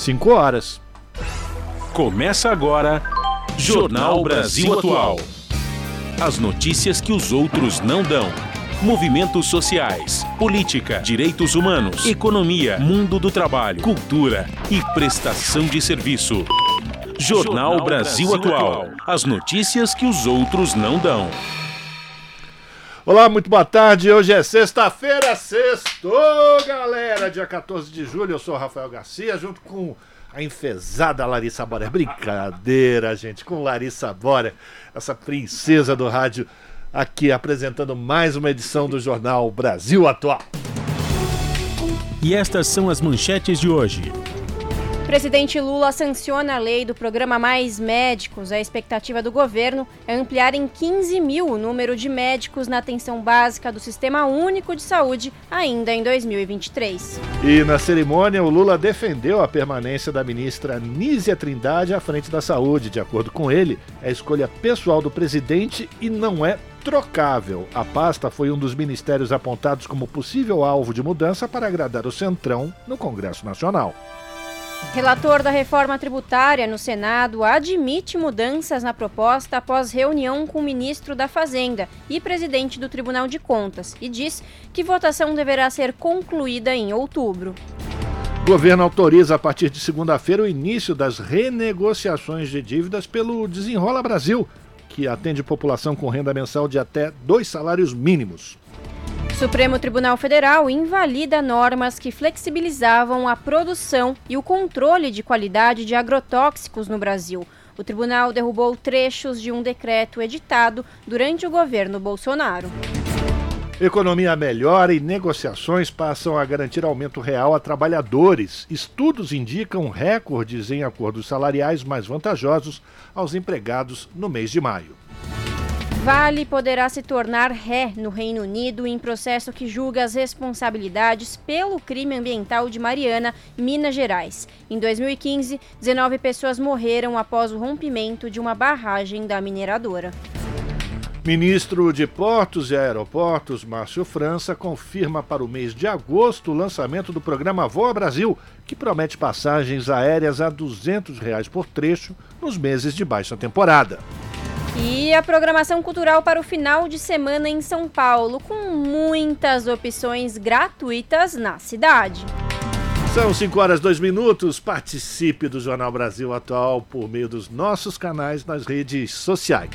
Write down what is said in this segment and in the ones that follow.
5 horas. Começa agora Jornal Brasil Atual. As notícias que os outros não dão. Movimentos sociais, política, direitos humanos, economia, mundo do trabalho, cultura e prestação de serviço. Jornal, Jornal Brasil, Brasil Atual. As notícias que os outros não dão. Olá, muito boa tarde. Hoje é sexta-feira, sexto, galera, dia 14 de julho. Eu sou Rafael Garcia, junto com a enfesada Larissa Bora. Brincadeira, gente, com Larissa Bora, essa princesa do rádio, aqui apresentando mais uma edição do jornal Brasil Atual. E estas são as manchetes de hoje. Presidente Lula sanciona a lei do programa Mais Médicos. A expectativa do governo é ampliar em 15 mil o número de médicos na atenção básica do Sistema Único de Saúde ainda em 2023. E na cerimônia, o Lula defendeu a permanência da ministra Nízia Trindade à frente da saúde. De acordo com ele, é escolha pessoal do presidente e não é trocável. A pasta foi um dos ministérios apontados como possível alvo de mudança para agradar o Centrão no Congresso Nacional. Relator da reforma tributária no Senado admite mudanças na proposta após reunião com o ministro da Fazenda e presidente do Tribunal de Contas e diz que votação deverá ser concluída em outubro. O governo autoriza a partir de segunda-feira o início das renegociações de dívidas pelo Desenrola Brasil, que atende população com renda mensal de até dois salários mínimos. Supremo Tribunal Federal invalida normas que flexibilizavam a produção e o controle de qualidade de agrotóxicos no Brasil. O tribunal derrubou trechos de um decreto editado durante o governo Bolsonaro. Economia melhora e negociações passam a garantir aumento real a trabalhadores. Estudos indicam recordes em acordos salariais mais vantajosos aos empregados no mês de maio. Vale poderá se tornar ré no Reino Unido em processo que julga as responsabilidades pelo crime ambiental de Mariana, Minas Gerais. Em 2015, 19 pessoas morreram após o rompimento de uma barragem da mineradora. Ministro de Portos e Aeroportos, Márcio França, confirma para o mês de agosto o lançamento do programa Voa Brasil, que promete passagens aéreas a 200 reais por trecho nos meses de baixa temporada. E a programação cultural para o final de semana em São Paulo, com muitas opções gratuitas na cidade. São 5 horas 2 minutos. Participe do Jornal Brasil Atual por meio dos nossos canais nas redes sociais.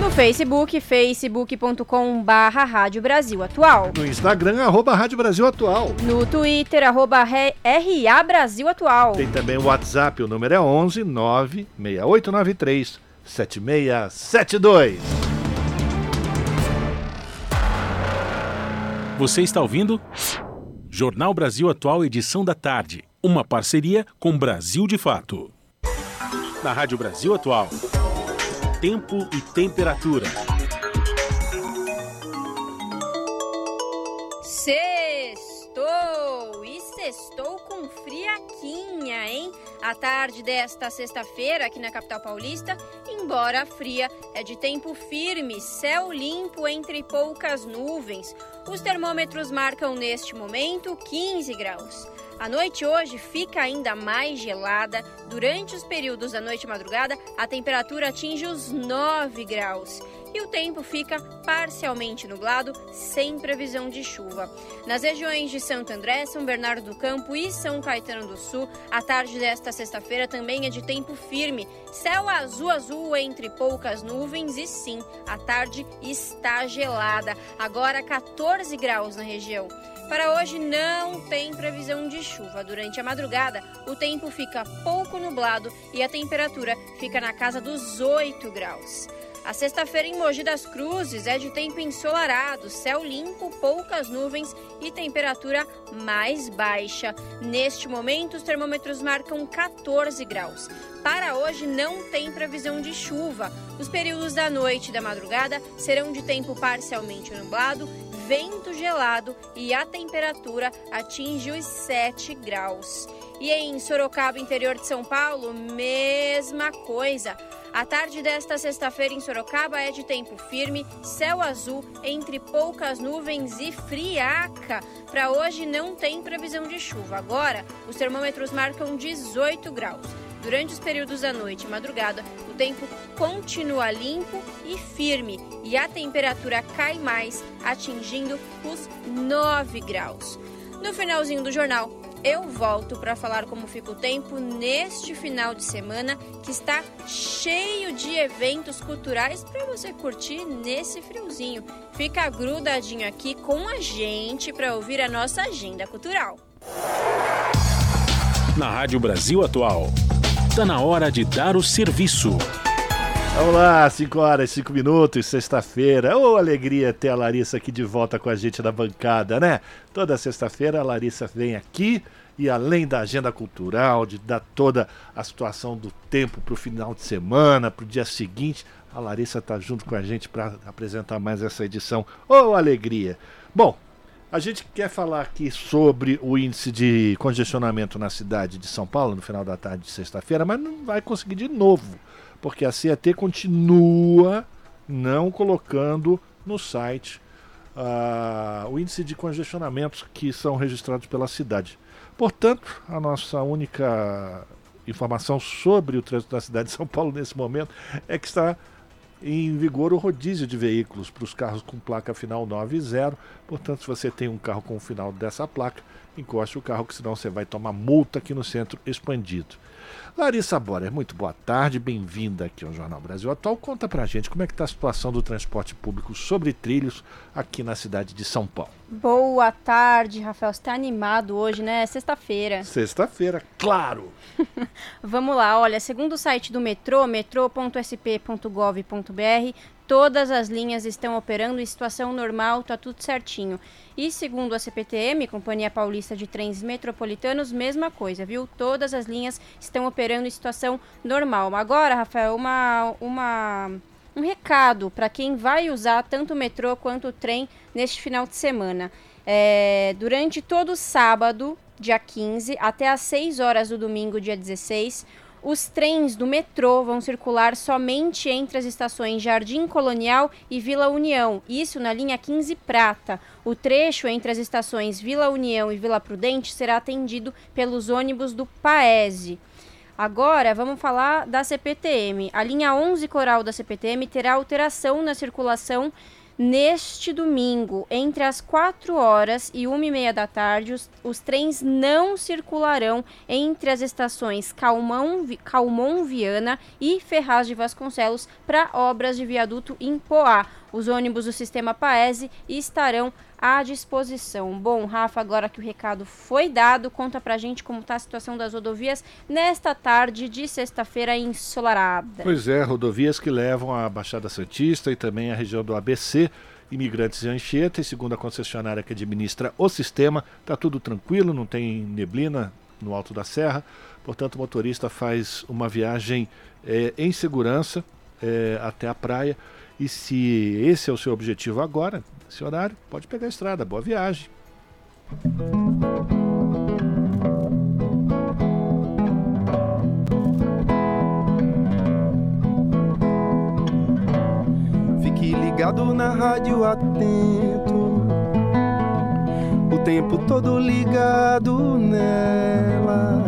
No Facebook, facebook.com barra Rádio Brasil Atual. No Instagram, arroba Rádio Brasil Atual. No Twitter, arroba RA Brasil Atual. Tem também o WhatsApp, o número é 11 96893 7672. Você está ouvindo? Jornal Brasil Atual, edição da tarde. Uma parceria com Brasil de Fato. Na Rádio Brasil Atual. Tempo e temperatura. Sextou! E sextou? A tarde desta sexta-feira, aqui na capital paulista, embora fria, é de tempo firme, céu limpo entre poucas nuvens. Os termômetros marcam neste momento 15 graus. A noite hoje fica ainda mais gelada. Durante os períodos da noite e madrugada, a temperatura atinge os 9 graus e o tempo fica parcialmente nublado, sem previsão de chuva. Nas regiões de Santo André, São Bernardo do Campo e São Caetano do Sul, a tarde desta sexta-feira também é de tempo firme, céu azul azul entre poucas nuvens e sim, a tarde está gelada. Agora 14 graus na região. Para hoje não tem previsão de chuva. Durante a madrugada, o tempo fica pouco nublado e a temperatura fica na casa dos 8 graus. A sexta-feira em Mogi das Cruzes é de tempo ensolarado, céu limpo, poucas nuvens e temperatura mais baixa. Neste momento, os termômetros marcam 14 graus. Para hoje não tem previsão de chuva. Os períodos da noite e da madrugada serão de tempo parcialmente nublado, vento gelado e a temperatura atinge os 7 graus. E em Sorocaba, interior de São Paulo, mesma coisa. A tarde desta sexta-feira em Sorocaba é de tempo firme, céu azul, entre poucas nuvens e friaca. Para hoje não tem previsão de chuva. Agora, os termômetros marcam 18 graus. Durante os períodos da noite e madrugada, o tempo continua limpo e firme e a temperatura cai mais, atingindo os 9 graus. No finalzinho do jornal, eu volto para falar como fica o tempo neste final de semana que está cheio de eventos culturais para você curtir nesse friozinho. Fica grudadinho aqui com a gente para ouvir a nossa agenda cultural. Na Rádio Brasil Atual, está na hora de dar o serviço. Vamos lá, 5 horas, 5 minutos, sexta-feira. Ô, oh, alegria ter a Larissa aqui de volta com a gente na bancada, né? Toda sexta-feira a Larissa vem aqui e além da agenda cultural, de dar toda a situação do tempo para o final de semana, para o dia seguinte, a Larissa está junto com a gente para apresentar mais essa edição. Ô, oh, alegria! Bom, a gente quer falar aqui sobre o índice de congestionamento na cidade de São Paulo no final da tarde de sexta-feira, mas não vai conseguir de novo porque a CET continua não colocando no site uh, o índice de congestionamentos que são registrados pela cidade. Portanto, a nossa única informação sobre o trânsito da cidade de São Paulo nesse momento é que está em vigor o rodízio de veículos para os carros com placa final 9 e 0. Portanto, se você tem um carro com o final dessa placa, encoste o carro, que senão você vai tomar multa aqui no centro expandido. Larissa Borer, muito boa tarde, bem-vinda aqui ao Jornal Brasil Atual. Conta pra gente como é que está a situação do transporte público sobre trilhos aqui na cidade de São Paulo. Boa tarde, Rafael. Você está animado hoje, né? Sexta-feira. Sexta-feira, claro. Vamos lá, olha, segundo o site do metrô, metrô.sp.gov.br, todas as linhas estão operando em situação normal, tá tudo certinho. E segundo a CPTM, Companhia Paulista de Trens Metropolitanos, mesma coisa, viu? Todas as linhas estão operando em situação normal. Agora, Rafael, uma, uma um recado para quem vai usar tanto o metrô quanto o trem neste final de semana. É, durante todo sábado, dia 15, até às 6 horas do domingo, dia 16, os trens do metrô vão circular somente entre as estações Jardim Colonial e Vila União, isso na linha 15 Prata. O trecho entre as estações Vila União e Vila Prudente será atendido pelos ônibus do Paese. Agora vamos falar da CPTM. A linha 11 Coral da CPTM terá alteração na circulação Neste domingo, entre as 4 horas e 1 e meia da tarde, os, os trens não circularão entre as estações Calmão, Calmon Viana e Ferraz de Vasconcelos para obras de viaduto em Poá. Os ônibus do sistema Paese estarão à disposição. Bom, Rafa, agora que o recado foi dado, conta pra gente como está a situação das rodovias nesta tarde de sexta-feira ensolarada. Pois é, rodovias que levam a Baixada Santista e também a região do ABC imigrantes em Anchieta e segundo a concessionária que administra o sistema, está tudo tranquilo, não tem neblina no alto da serra, portanto o motorista faz uma viagem é, em segurança é, até a praia e se esse é o seu objetivo agora, esse horário, pode pegar a estrada. Boa viagem. Fique ligado na rádio atento. O tempo todo ligado nela.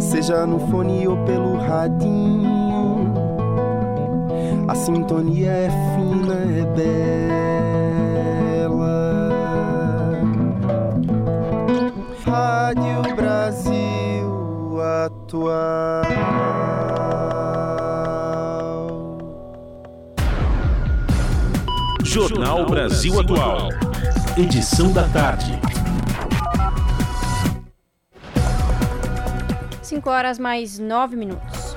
Seja no fone ou pelo radinho a sintonia é fina, é bela. Atual. Jornal Brasil Atual. Edição da tarde. 5 horas mais 9 minutos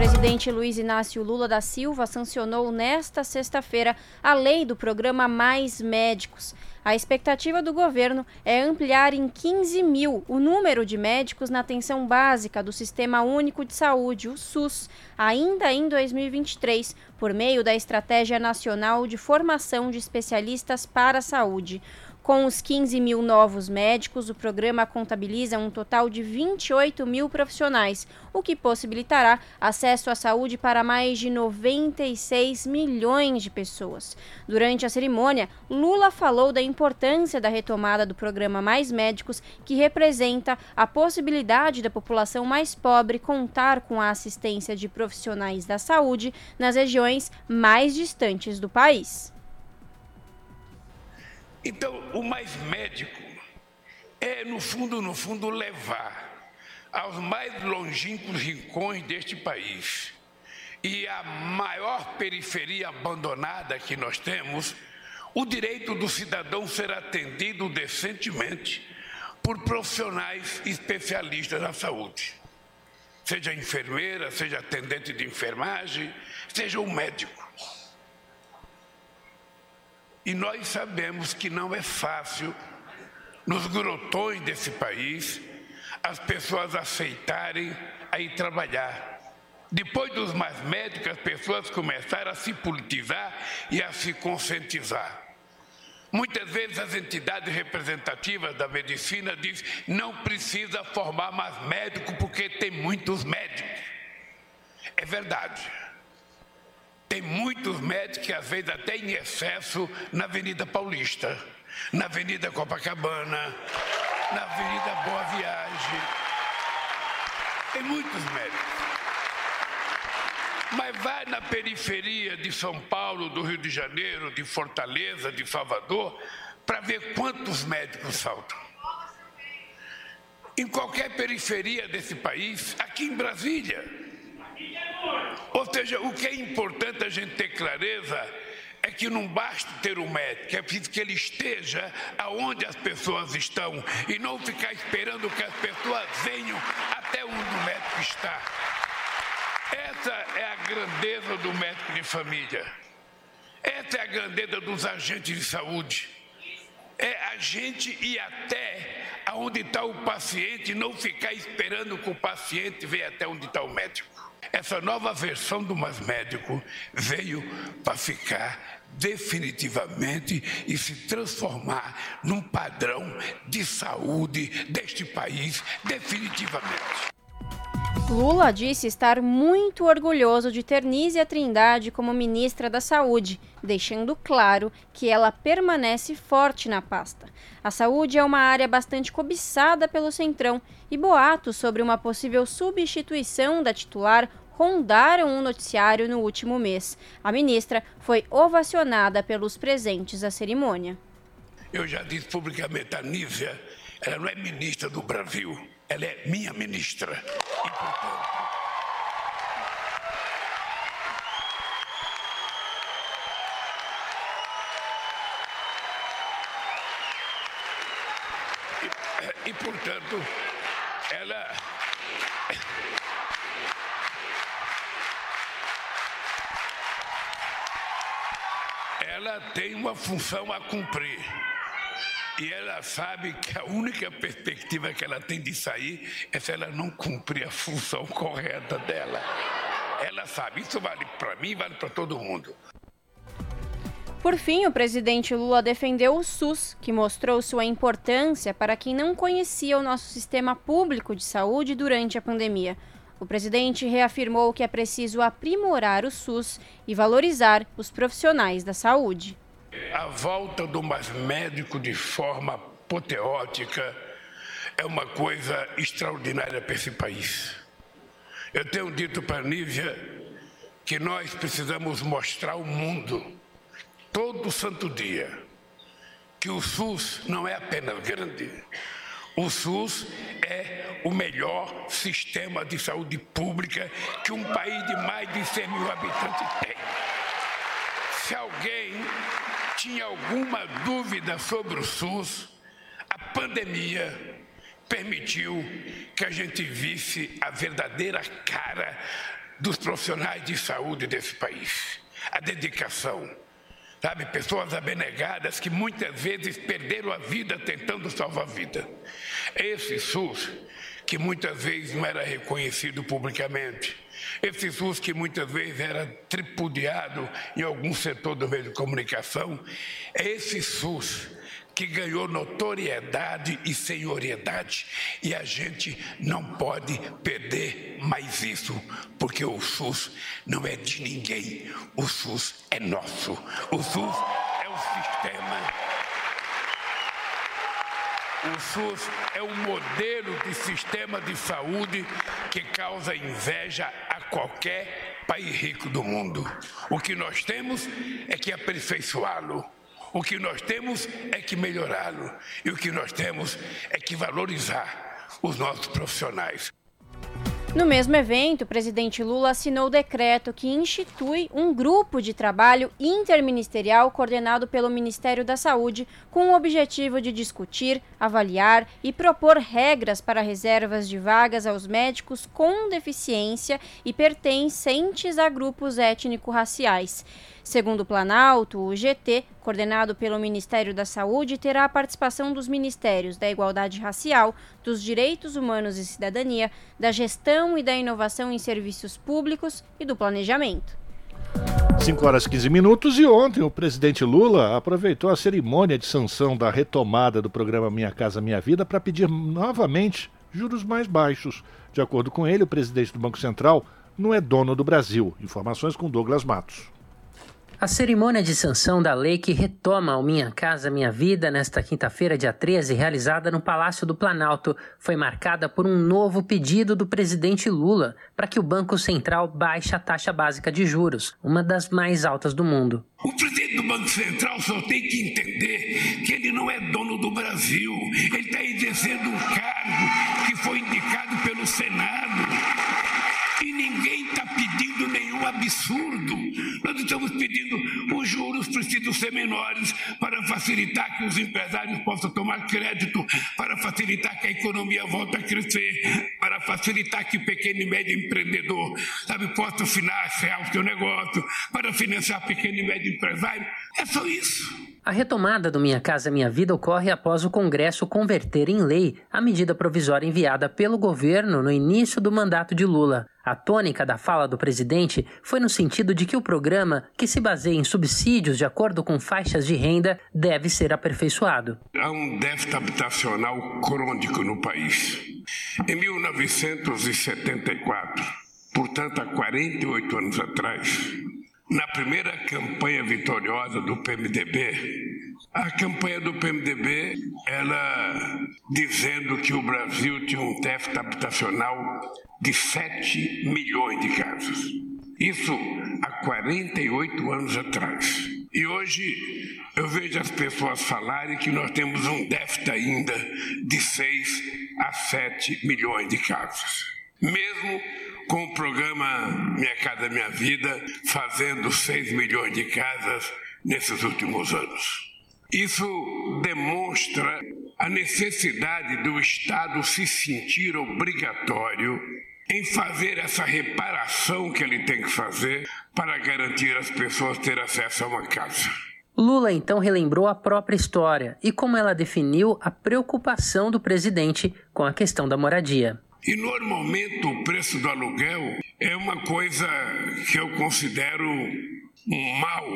presidente Luiz Inácio Lula da Silva sancionou nesta sexta-feira a lei do programa Mais Médicos. A expectativa do governo é ampliar em 15 mil o número de médicos na atenção básica do Sistema Único de Saúde, o SUS, ainda em 2023, por meio da Estratégia Nacional de Formação de Especialistas para a Saúde. Com os 15 mil novos médicos, o programa contabiliza um total de 28 mil profissionais, o que possibilitará acesso à saúde para mais de 96 milhões de pessoas. Durante a cerimônia, Lula falou da importância da retomada do programa Mais Médicos, que representa a possibilidade da população mais pobre contar com a assistência de profissionais da saúde nas regiões mais distantes do país. Então, o mais médico é, no fundo, no fundo, levar aos mais longínquos rincões deste país e a maior periferia abandonada que nós temos, o direito do cidadão ser atendido decentemente por profissionais especialistas na saúde. Seja enfermeira, seja atendente de enfermagem, seja um médico. E nós sabemos que não é fácil, nos grotões desse país, as pessoas aceitarem a ir trabalhar. Depois dos mais médicos, as pessoas começaram a se politizar e a se conscientizar. Muitas vezes as entidades representativas da medicina dizem não precisa formar mais médico porque tem muitos médicos. É verdade. Tem muitos médicos que às vezes até em excesso na Avenida Paulista, na Avenida Copacabana, na Avenida Boa Viagem. Tem muitos médicos. Mas vai na periferia de São Paulo, do Rio de Janeiro, de Fortaleza, de Salvador, para ver quantos médicos faltam. Em qualquer periferia desse país, aqui em Brasília, ou seja, o que é importante a gente ter clareza é que não basta ter um médico, é preciso que ele esteja aonde as pessoas estão e não ficar esperando que as pessoas venham até onde o médico está. Essa é a grandeza do médico de família. Essa é a grandeza dos agentes de saúde. É a gente ir até aonde está o paciente, não ficar esperando que o paciente venha até onde está o médico. Essa nova versão do Mais Médico veio para ficar definitivamente e se transformar num padrão de saúde deste país definitivamente. Lula disse estar muito orgulhoso de ter Nízia Trindade como ministra da Saúde, deixando claro que ela permanece forte na pasta. A saúde é uma área bastante cobiçada pelo Centrão e boatos sobre uma possível substituição da titular rondaram um noticiário no último mês. A ministra foi ovacionada pelos presentes à cerimônia. Eu já disse publicamente a Nízia, ela não é ministra do Brasil, ela é minha ministra. E, portanto, e, e portanto, ela ela tem uma função a cumprir. E ela sabe que a única perspectiva que ela tem de sair é se ela não cumprir a função correta dela. Ela sabe, isso vale para mim, vale para todo mundo. Por fim, o presidente Lula defendeu o SUS, que mostrou sua importância para quem não conhecia o nosso sistema público de saúde durante a pandemia. O presidente reafirmou que é preciso aprimorar o SUS e valorizar os profissionais da saúde. A volta do mais médico de forma apoteótica é uma coisa extraordinária para esse país. Eu tenho dito para a Nívia que nós precisamos mostrar ao mundo, todo santo dia, que o SUS não é apenas grande, o SUS é o melhor sistema de saúde pública que um país de mais de 100 mil habitantes tem. Se alguém tinha alguma dúvida sobre o SUS, a pandemia permitiu que a gente visse a verdadeira cara dos profissionais de saúde desse país. A dedicação, Sabe, pessoas abnegadas que muitas vezes perderam a vida tentando salvar a vida. Esse SUS que muitas vezes não era reconhecido publicamente. Esse SUS que muitas vezes era tripudiado em algum setor do meio de comunicação. É esse SUS que ganhou notoriedade e senhoriedade. E a gente não pode perder mais isso, porque o SUS não é de ninguém, o SUS é nosso. O SUS é o sistema. O SUS é um modelo de sistema de saúde que causa inveja a qualquer país rico do mundo. O que nós temos é que aperfeiçoá-lo. O que nós temos é que melhorá-lo. E o que nós temos é que valorizar os nossos profissionais. No mesmo evento, o presidente Lula assinou o decreto que institui um grupo de trabalho interministerial coordenado pelo Ministério da Saúde com o objetivo de discutir, avaliar e propor regras para reservas de vagas aos médicos com deficiência e pertencentes a grupos étnico-raciais. Segundo o Planalto, o GT, coordenado pelo Ministério da Saúde, terá a participação dos Ministérios da Igualdade Racial, dos Direitos Humanos e Cidadania, da Gestão e da Inovação em Serviços Públicos e do Planejamento. 5 horas e 15 minutos e ontem o presidente Lula aproveitou a cerimônia de sanção da retomada do programa Minha Casa Minha Vida para pedir novamente juros mais baixos. De acordo com ele, o presidente do Banco Central não é dono do Brasil. Informações com Douglas Matos. A cerimônia de sanção da lei que retoma o Minha Casa Minha Vida nesta quinta-feira, dia 13, realizada no Palácio do Planalto, foi marcada por um novo pedido do presidente Lula para que o Banco Central baixe a taxa básica de juros, uma das mais altas do mundo. O presidente do Banco Central só tem que entender que ele não é dono do Brasil. Ele está exercendo um cargo que foi indicado pelo Senado. E ninguém está pedindo nenhum absurdo. Nós estamos pedindo os juros precisam ser menores para facilitar que os empresários possam tomar crédito, para facilitar que a economia volte a crescer, para facilitar que o pequeno e médio empreendedor sabe, possa financiar o seu negócio, para financiar pequeno e médio empresário. É só isso. A retomada do Minha Casa Minha Vida ocorre após o Congresso converter em lei a medida provisória enviada pelo governo no início do mandato de Lula. A tônica da fala do presidente foi no sentido de que o programa, que se baseia em subsídios de acordo com faixas de renda, deve ser aperfeiçoado. Há um déficit habitacional crônico no país. Em 1974, portanto há 48 anos atrás, na primeira campanha vitoriosa do PMDB, a campanha do PMDB, ela dizendo que o Brasil tinha um déficit habitacional de 7 milhões de casas. Isso há 48 anos atrás. E hoje eu vejo as pessoas falarem que nós temos um déficit ainda de 6 a 7 milhões de casas. Mesmo com o programa Minha Casa Minha Vida, fazendo 6 milhões de casas nesses últimos anos. Isso demonstra a necessidade do Estado se sentir obrigatório em fazer essa reparação que ele tem que fazer para garantir às pessoas ter acesso a uma casa. Lula então relembrou a própria história e como ela definiu a preocupação do presidente com a questão da moradia. E normalmente o preço do aluguel é uma coisa que eu considero um mal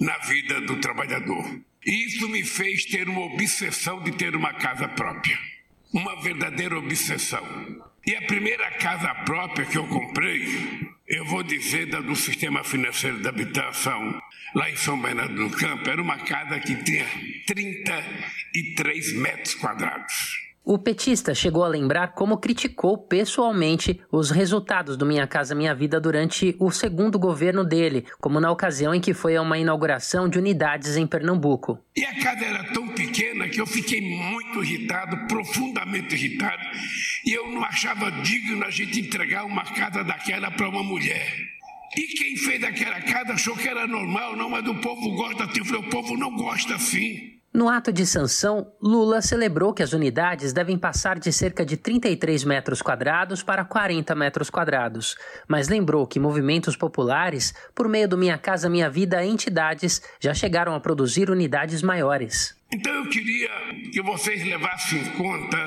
na vida do trabalhador. E isso me fez ter uma obsessão de ter uma casa própria. Uma verdadeira obsessão. E a primeira casa própria que eu comprei, eu vou dizer da do sistema financeiro da habitação, lá em São Bernardo do Campo, era uma casa que tinha 33 metros quadrados. O petista chegou a lembrar como criticou pessoalmente os resultados do Minha Casa Minha Vida durante o segundo governo dele, como na ocasião em que foi a uma inauguração de unidades em Pernambuco. E a casa era tão pequena que eu fiquei muito irritado, profundamente irritado, e eu não achava digno a gente entregar uma casa daquela para uma mulher. E quem fez aquela casa achou que era normal, não, mas o povo gosta assim. Eu falei, o povo não gosta assim. No ato de sanção, Lula celebrou que as unidades devem passar de cerca de 33 metros quadrados para 40 metros quadrados, mas lembrou que movimentos populares, por meio do Minha Casa Minha Vida, entidades já chegaram a produzir unidades maiores. Então eu queria que vocês levassem em conta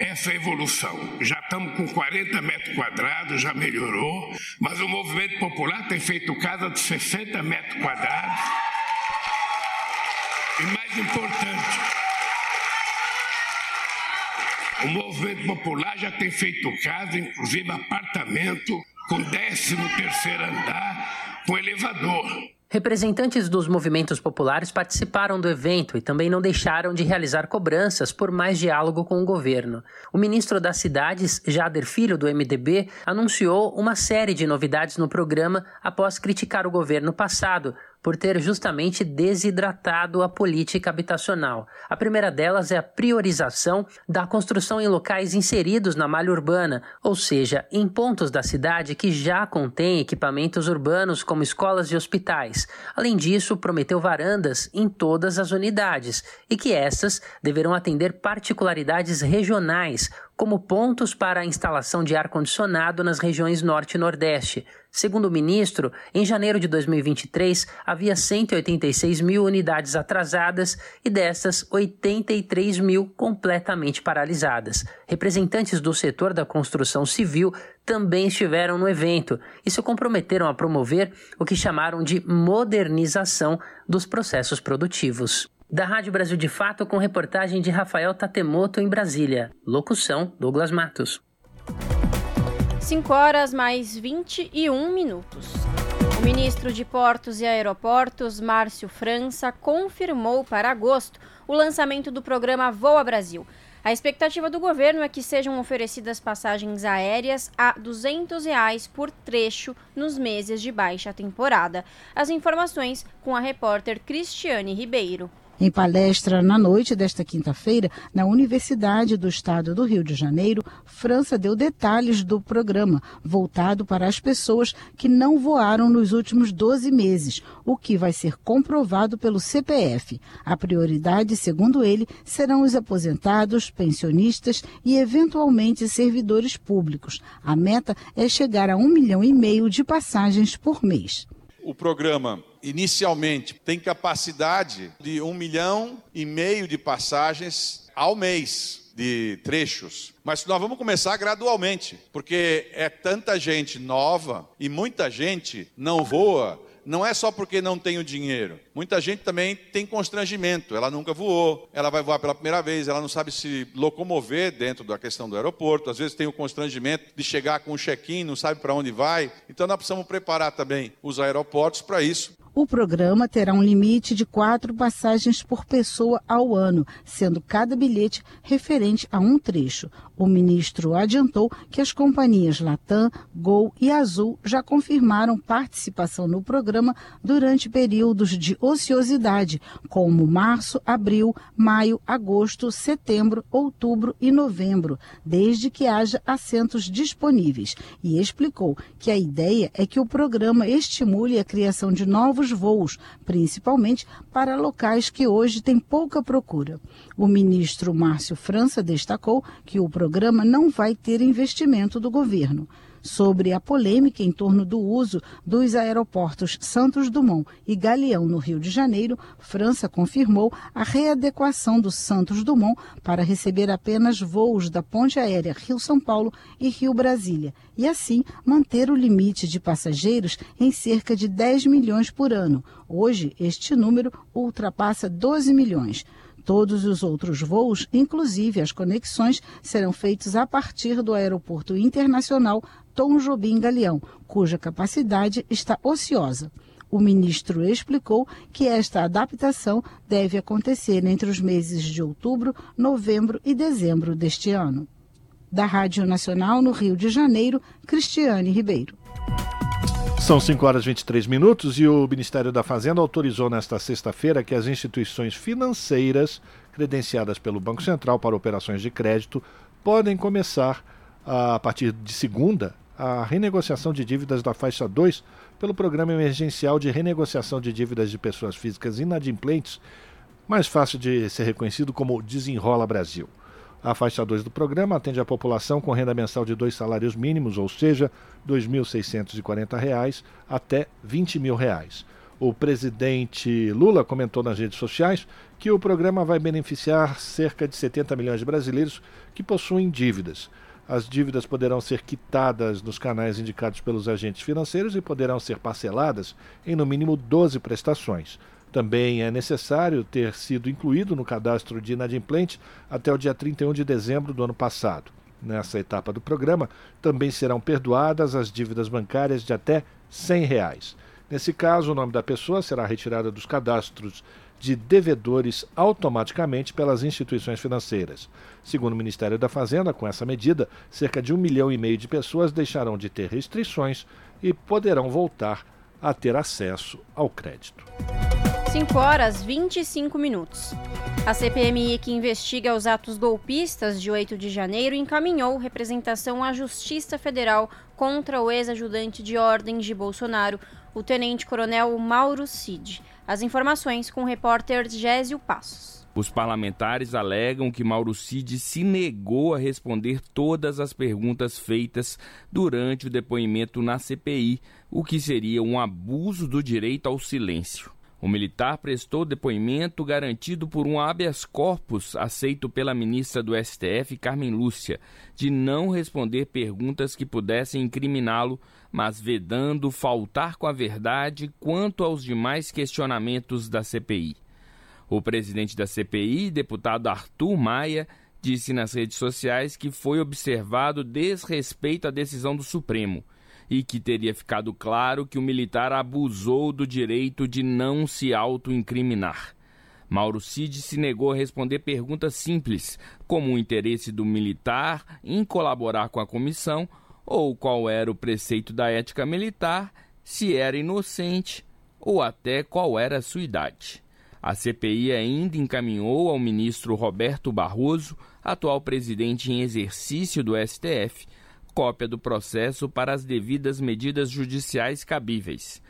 essa evolução. Já estamos com 40 metros quadrados, já melhorou, mas o movimento popular tem feito casa de 60 metros quadrados. E mais importante, o movimento popular já tem feito casa, inclusive apartamento com 13 terceiro andar, com elevador. Representantes dos movimentos populares participaram do evento e também não deixaram de realizar cobranças por mais diálogo com o governo. O ministro das Cidades, Jader Filho, do MDB, anunciou uma série de novidades no programa após criticar o governo passado por ter justamente desidratado a política habitacional. A primeira delas é a priorização da construção em locais inseridos na malha urbana, ou seja, em pontos da cidade que já contêm equipamentos urbanos como escolas e hospitais. Além disso, prometeu varandas em todas as unidades e que essas deverão atender particularidades regionais, como pontos para a instalação de ar-condicionado nas regiões Norte e Nordeste. Segundo o ministro, em janeiro de 2023 havia 186 mil unidades atrasadas e dessas 83 mil completamente paralisadas. Representantes do setor da construção civil também estiveram no evento e se comprometeram a promover o que chamaram de modernização dos processos produtivos. Da Rádio Brasil de Fato, com reportagem de Rafael Tatemoto em Brasília. Locução: Douglas Matos. 5 horas mais 21 minutos. O ministro de Portos e Aeroportos, Márcio França, confirmou para agosto o lançamento do programa Voa Brasil. A expectativa do governo é que sejam oferecidas passagens aéreas a 200 reais por trecho nos meses de baixa temporada. As informações com a repórter Cristiane Ribeiro. Em palestra na noite desta quinta-feira, na Universidade do Estado do Rio de Janeiro, França deu detalhes do programa, voltado para as pessoas que não voaram nos últimos 12 meses, o que vai ser comprovado pelo CPF. A prioridade, segundo ele, serão os aposentados, pensionistas e, eventualmente, servidores públicos. A meta é chegar a um milhão e meio de passagens por mês. O programa inicialmente tem capacidade de um milhão e meio de passagens ao mês de trechos. Mas nós vamos começar gradualmente, porque é tanta gente nova e muita gente não voa não é só porque não tem o dinheiro. Muita gente também tem constrangimento. Ela nunca voou, ela vai voar pela primeira vez, ela não sabe se locomover dentro da questão do aeroporto. Às vezes tem o constrangimento de chegar com um check-in, não sabe para onde vai. Então nós precisamos preparar também os aeroportos para isso. O programa terá um limite de quatro passagens por pessoa ao ano, sendo cada bilhete referente a um trecho. O ministro adiantou que as companhias Latam, Gol e Azul já confirmaram participação no programa durante períodos de ociosidade, como março, abril, maio, agosto, setembro, outubro e novembro, desde que haja assentos disponíveis. E explicou que a ideia é que o programa estimule a criação de novos voos, principalmente para locais que hoje têm pouca procura. O ministro Márcio França destacou que o programa não vai ter investimento do governo. Sobre a polêmica em torno do uso dos aeroportos Santos Dumont e Galeão no Rio de Janeiro, França confirmou a readequação do Santos Dumont para receber apenas voos da ponte aérea Rio-São Paulo e Rio-Brasília, e assim manter o limite de passageiros em cerca de 10 milhões por ano. Hoje, este número ultrapassa 12 milhões. Todos os outros voos, inclusive as conexões, serão feitos a partir do Aeroporto Internacional Tom Jobim Galeão, cuja capacidade está ociosa. O ministro explicou que esta adaptação deve acontecer entre os meses de outubro, novembro e dezembro deste ano. Da Rádio Nacional no Rio de Janeiro, Cristiane Ribeiro. São 5 horas e 23 minutos e o Ministério da Fazenda autorizou nesta sexta-feira que as instituições financeiras credenciadas pelo Banco Central para operações de crédito podem começar, a partir de segunda, a renegociação de dívidas da faixa 2 pelo Programa Emergencial de Renegociação de Dívidas de Pessoas Físicas Inadimplentes, mais fácil de ser reconhecido como Desenrola Brasil. A faixa 2 do programa atende a população com renda mensal de dois salários mínimos, ou seja, R$ 2.640 até 20 mil reais. O presidente Lula comentou nas redes sociais que o programa vai beneficiar cerca de 70 milhões de brasileiros que possuem dívidas. As dívidas poderão ser quitadas nos canais indicados pelos agentes financeiros e poderão ser parceladas em no mínimo 12 prestações. Também é necessário ter sido incluído no cadastro de inadimplente até o dia 31 de dezembro do ano passado. Nessa etapa do programa, também serão perdoadas as dívidas bancárias de até 100 reais. Nesse caso, o nome da pessoa será retirado dos cadastros de devedores automaticamente pelas instituições financeiras. Segundo o Ministério da Fazenda, com essa medida, cerca de um milhão e meio de pessoas deixarão de ter restrições e poderão voltar a ter acesso ao crédito. 5 horas 25 minutos. A CPMI, que investiga os atos golpistas de 8 de janeiro, encaminhou representação à Justiça Federal contra o ex-ajudante de ordens de Bolsonaro, o tenente-coronel Mauro Cid. As informações com o repórter Gésio Passos. Os parlamentares alegam que Mauro Cid se negou a responder todas as perguntas feitas durante o depoimento na CPI, o que seria um abuso do direito ao silêncio. O militar prestou depoimento garantido por um habeas corpus aceito pela ministra do STF, Carmen Lúcia, de não responder perguntas que pudessem incriminá-lo, mas vedando faltar com a verdade quanto aos demais questionamentos da CPI. O presidente da CPI, deputado Arthur Maia, disse nas redes sociais que foi observado desrespeito à decisão do Supremo e que teria ficado claro que o militar abusou do direito de não se autoincriminar. Mauro Cid se negou a responder perguntas simples, como o interesse do militar em colaborar com a comissão ou qual era o preceito da ética militar, se era inocente ou até qual era a sua idade. A CPI ainda encaminhou ao ministro Roberto Barroso, atual presidente em exercício do STF, cópia do processo para as devidas medidas judiciais cabíveis.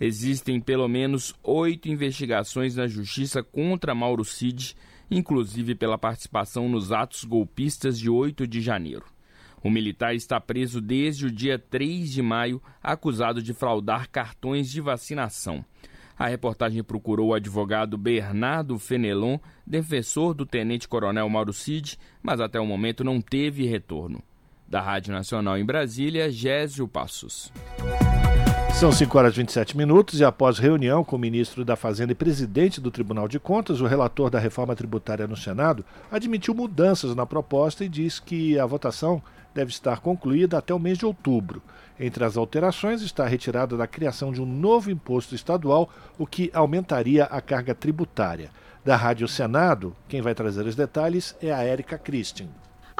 Existem pelo menos oito investigações na Justiça contra Mauro Cid, inclusive pela participação nos atos golpistas de 8 de janeiro. O militar está preso desde o dia 3 de maio, acusado de fraudar cartões de vacinação. A reportagem procurou o advogado Bernardo Fenelon, defensor do tenente-coronel Mauro Cid, mas até o momento não teve retorno. Da Rádio Nacional em Brasília, Gésio Passos. São 5 horas e 27 minutos e após reunião com o ministro da Fazenda e presidente do Tribunal de Contas, o relator da reforma tributária no Senado admitiu mudanças na proposta e diz que a votação deve estar concluída até o mês de outubro. Entre as alterações está a retirada da criação de um novo imposto estadual, o que aumentaria a carga tributária. Da Rádio Senado, quem vai trazer os detalhes é a Érica Christian.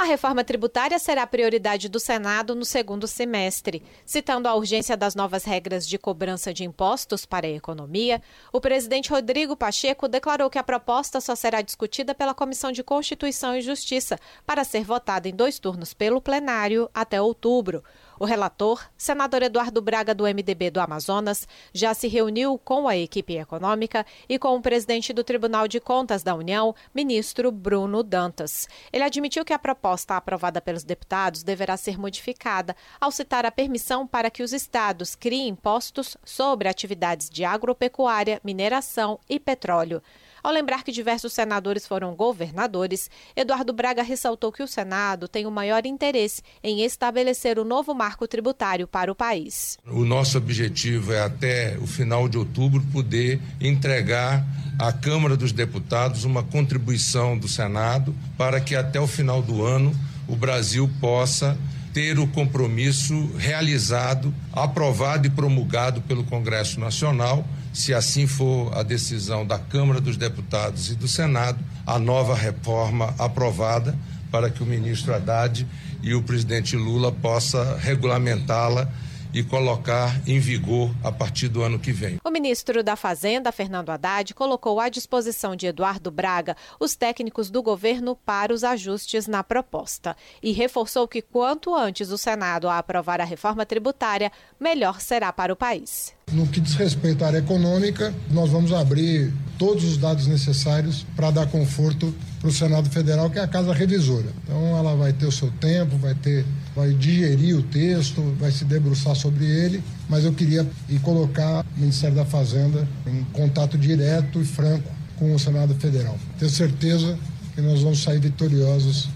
A reforma tributária será prioridade do Senado no segundo semestre. Citando a urgência das novas regras de cobrança de impostos para a economia, o presidente Rodrigo Pacheco declarou que a proposta só será discutida pela Comissão de Constituição e Justiça, para ser votada em dois turnos pelo plenário até outubro. O relator, senador Eduardo Braga, do MDB do Amazonas, já se reuniu com a equipe econômica e com o presidente do Tribunal de Contas da União, ministro Bruno Dantas. Ele admitiu que a proposta aprovada pelos deputados deverá ser modificada ao citar a permissão para que os estados criem impostos sobre atividades de agropecuária, mineração e petróleo. Ao lembrar que diversos senadores foram governadores, Eduardo Braga ressaltou que o Senado tem o maior interesse em estabelecer o novo marco tributário para o país. O nosso objetivo é, até o final de outubro, poder entregar à Câmara dos Deputados uma contribuição do Senado para que até o final do ano o Brasil possa ter o compromisso realizado, aprovado e promulgado pelo Congresso Nacional se assim for a decisão da Câmara dos Deputados e do Senado, a nova reforma aprovada para que o ministro Haddad e o presidente Lula possa regulamentá-la e colocar em vigor a partir do ano que vem. O ministro da Fazenda, Fernando Haddad, colocou à disposição de Eduardo Braga os técnicos do governo para os ajustes na proposta e reforçou que quanto antes o Senado a aprovar a reforma tributária, melhor será para o país. No que diz respeito à área econômica, nós vamos abrir todos os dados necessários para dar conforto para o Senado Federal, que é a casa revisora. Então ela vai ter o seu tempo, vai ter, vai digerir o texto, vai se debruçar sobre ele, mas eu queria ir colocar o Ministério da Fazenda em contato direto e franco com o Senado Federal. Tenho certeza que nós vamos sair vitoriosos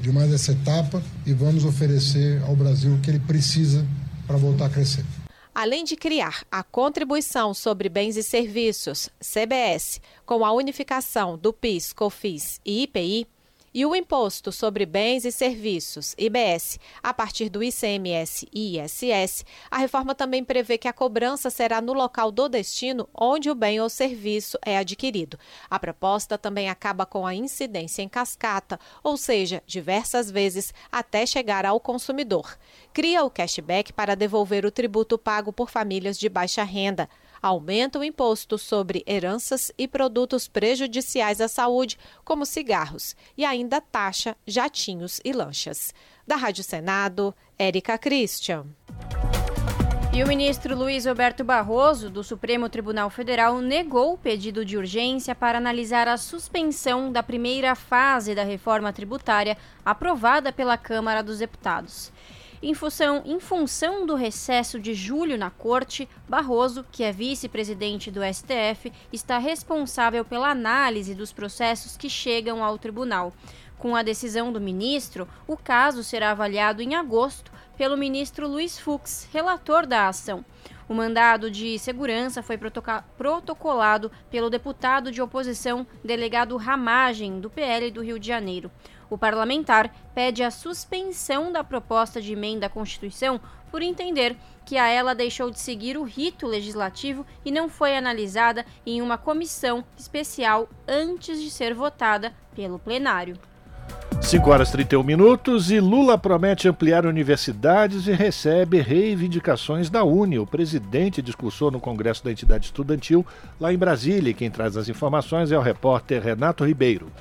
de mais essa etapa e vamos oferecer ao Brasil o que ele precisa para voltar a crescer. Além de criar a Contribuição sobre Bens e Serviços, CBS, com a unificação do PIS, COFIS e IPI, e o Imposto sobre Bens e Serviços, IBS, a partir do ICMS e ISS, a reforma também prevê que a cobrança será no local do destino onde o bem ou serviço é adquirido. A proposta também acaba com a incidência em cascata, ou seja, diversas vezes até chegar ao consumidor. Cria o cashback para devolver o tributo pago por famílias de baixa renda aumenta o imposto sobre heranças e produtos prejudiciais à saúde, como cigarros, e ainda taxa jatinhos e lanchas. Da Rádio Senado, Érica Christian. E o ministro Luiz Roberto Barroso, do Supremo Tribunal Federal, negou o pedido de urgência para analisar a suspensão da primeira fase da reforma tributária aprovada pela Câmara dos Deputados. Em função, em função do recesso de julho na corte, Barroso, que é vice-presidente do STF, está responsável pela análise dos processos que chegam ao tribunal. Com a decisão do ministro, o caso será avaliado em agosto pelo ministro Luiz Fux, relator da ação. O mandado de segurança foi protocolado pelo deputado de oposição, delegado Ramagem, do PL do Rio de Janeiro. O parlamentar pede a suspensão da proposta de emenda à Constituição por entender que a ela deixou de seguir o rito legislativo e não foi analisada em uma comissão especial antes de ser votada pelo plenário. 5 horas e 31 minutos e Lula promete ampliar universidades e recebe reivindicações da Uni. O presidente discursou no Congresso da entidade estudantil lá em Brasília. Quem traz as informações é o repórter Renato Ribeiro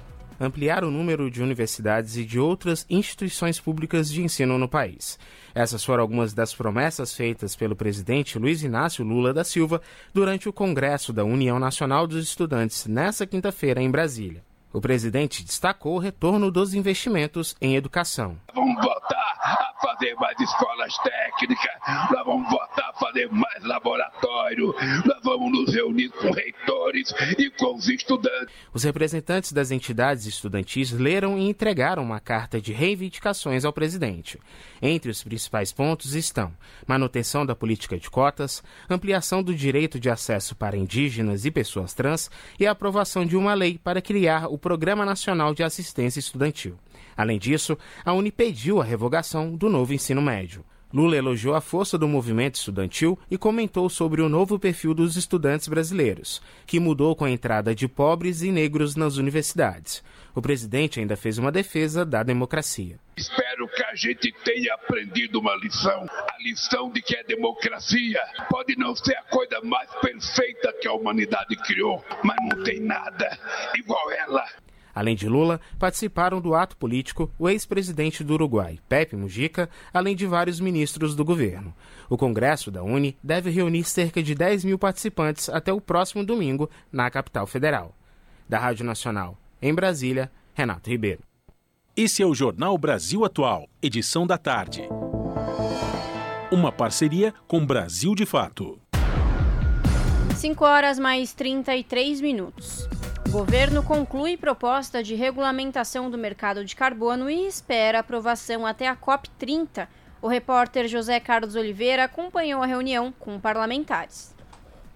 ampliar o número de universidades e de outras instituições públicas de ensino no país. Essas foram algumas das promessas feitas pelo presidente Luiz Inácio Lula da Silva durante o Congresso da União Nacional dos Estudantes nesta quinta-feira em Brasília. O presidente destacou o retorno dos investimentos em educação. Vamos voltar a fazer mais escolas técnicas, nós vamos voltar a fazer mais laboratório, nós vamos nos reunir com reitores e com os estudantes. Os representantes das entidades estudantis leram e entregaram uma carta de reivindicações ao presidente. Entre os principais pontos estão manutenção da política de cotas, ampliação do direito de acesso para indígenas e pessoas trans e a aprovação de uma lei para criar o Programa Nacional de Assistência Estudantil. Além disso, a Uni pediu a revogação do novo ensino médio. Lula elogiou a força do movimento estudantil e comentou sobre o novo perfil dos estudantes brasileiros, que mudou com a entrada de pobres e negros nas universidades. O presidente ainda fez uma defesa da democracia. Espero que a gente tenha aprendido uma lição. A lição de que a democracia pode não ser a coisa mais perfeita que a humanidade criou, mas não tem nada igual ela. Além de Lula, participaram do ato político o ex-presidente do Uruguai, Pepe Mujica, além de vários ministros do governo. O Congresso da Uni deve reunir cerca de 10 mil participantes até o próximo domingo na capital federal. Da Rádio Nacional, em Brasília, Renato Ribeiro. Esse é o Jornal Brasil Atual, edição da tarde. Uma parceria com Brasil de Fato. 5 horas mais 33 minutos. Governo conclui proposta de regulamentação do mercado de carbono e espera aprovação até a COP30. O repórter José Carlos Oliveira acompanhou a reunião com parlamentares.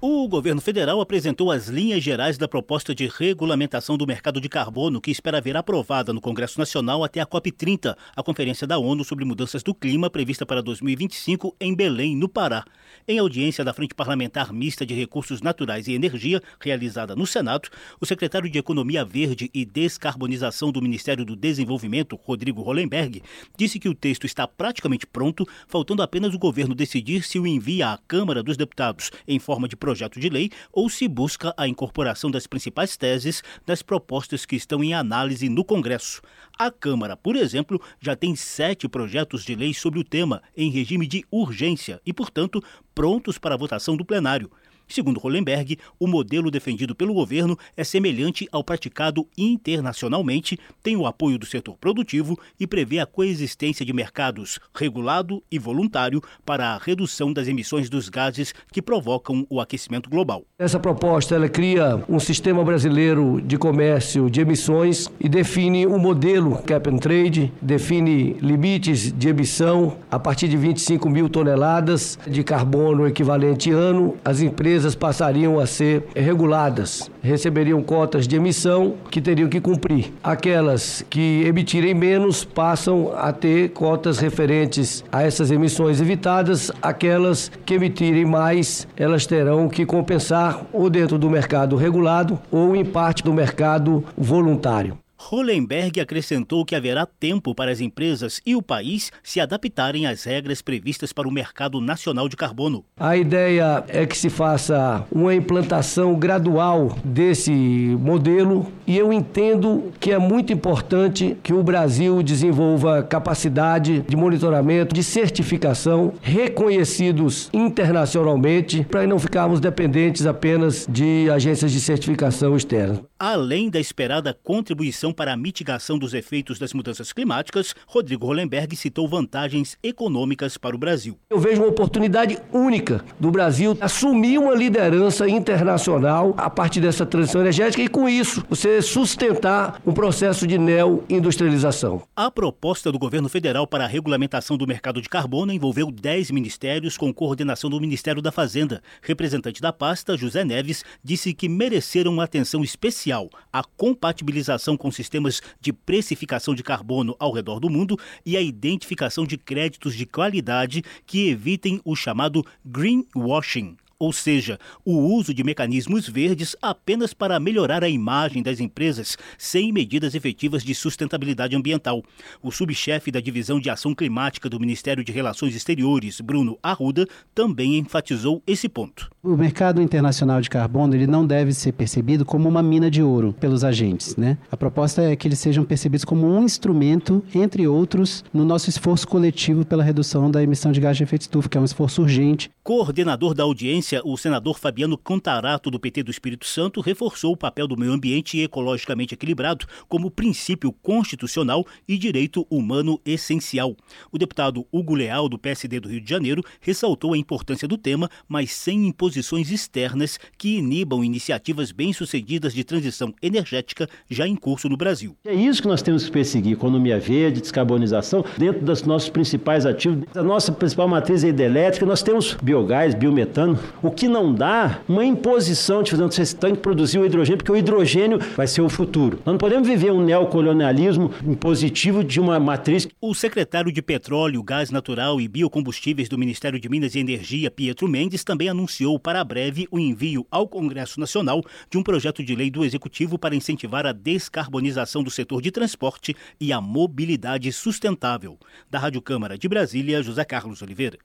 O governo federal apresentou as linhas gerais da proposta de regulamentação do mercado de carbono, que espera ver aprovada no Congresso Nacional até a COP30, a Conferência da ONU sobre Mudanças do Clima, prevista para 2025 em Belém, no Pará. Em audiência da Frente Parlamentar Mista de Recursos Naturais e Energia, realizada no Senado, o secretário de Economia Verde e Descarbonização do Ministério do Desenvolvimento, Rodrigo Hollenberg, disse que o texto está praticamente pronto, faltando apenas o governo decidir se o envia à Câmara dos Deputados em forma de projeto projeto de lei ou se busca a incorporação das principais teses das propostas que estão em análise no Congresso. A Câmara, por exemplo, já tem sete projetos de lei sobre o tema em regime de urgência e, portanto, prontos para votação do plenário. Segundo Hollenberg, o modelo defendido pelo governo é semelhante ao praticado internacionalmente, tem o apoio do setor produtivo e prevê a coexistência de mercados regulado e voluntário para a redução das emissões dos gases que provocam o aquecimento global. Essa proposta ela cria um sistema brasileiro de comércio de emissões e define um modelo cap and trade, define limites de emissão a partir de 25 mil toneladas de carbono equivalente ano. As empresas passariam a ser reguladas, receberiam cotas de emissão que teriam que cumprir. Aquelas que emitirem menos passam a ter cotas referentes a essas emissões evitadas. Aquelas que emitirem mais, elas terão que compensar ou dentro do mercado regulado ou em parte do mercado voluntário. Hollenberg acrescentou que haverá tempo para as empresas e o país se adaptarem às regras previstas para o mercado nacional de carbono. A ideia é que se faça uma implantação gradual desse modelo e eu entendo que é muito importante que o Brasil desenvolva capacidade de monitoramento, de certificação reconhecidos internacionalmente para não ficarmos dependentes apenas de agências de certificação externas. Além da esperada contribuição para a mitigação dos efeitos das mudanças climáticas, Rodrigo Hollenberg citou vantagens econômicas para o Brasil. Eu vejo uma oportunidade única do Brasil assumir uma liderança internacional a partir dessa transição energética e, com isso, você sustentar um processo de neo-industrialização. A proposta do governo federal para a regulamentação do mercado de carbono envolveu 10 ministérios com coordenação do Ministério da Fazenda. Representante da pasta, José Neves, disse que mereceram uma atenção especial a compatibilização com sistemas de precificação de carbono ao redor do mundo e a identificação de créditos de qualidade que evitem o chamado greenwashing ou seja, o uso de mecanismos verdes apenas para melhorar a imagem das empresas, sem medidas efetivas de sustentabilidade ambiental. O subchefe da Divisão de Ação Climática do Ministério de Relações Exteriores, Bruno Arruda, também enfatizou esse ponto. O mercado internacional de carbono ele não deve ser percebido como uma mina de ouro pelos agentes. Né? A proposta é que eles sejam percebidos como um instrumento, entre outros, no nosso esforço coletivo pela redução da emissão de gás de efeito estufa, que é um esforço urgente. Coordenador da audiência, o senador Fabiano Contarato, do PT do Espírito Santo, reforçou o papel do meio ambiente ecologicamente equilibrado como princípio constitucional e direito humano essencial. O deputado Hugo Leal, do PSD do Rio de Janeiro, ressaltou a importância do tema, mas sem imposições externas que inibam iniciativas bem-sucedidas de transição energética já em curso no Brasil. É isso que nós temos que perseguir: economia verde, descarbonização, dentro dos nossos principais ativos. A nossa principal matriz é hidrelétrica, nós temos biogás, biometano. O que não dá, uma imposição de fazer, vocês têm que produzir o hidrogênio, porque o hidrogênio vai ser o futuro. Nós não podemos viver um neocolonialismo impositivo de uma matriz. O secretário de Petróleo, Gás Natural e Biocombustíveis do Ministério de Minas e Energia, Pietro Mendes, também anunciou para breve o envio ao Congresso Nacional de um projeto de lei do Executivo para incentivar a descarbonização do setor de transporte e a mobilidade sustentável. Da Rádio Câmara de Brasília, José Carlos Oliveira.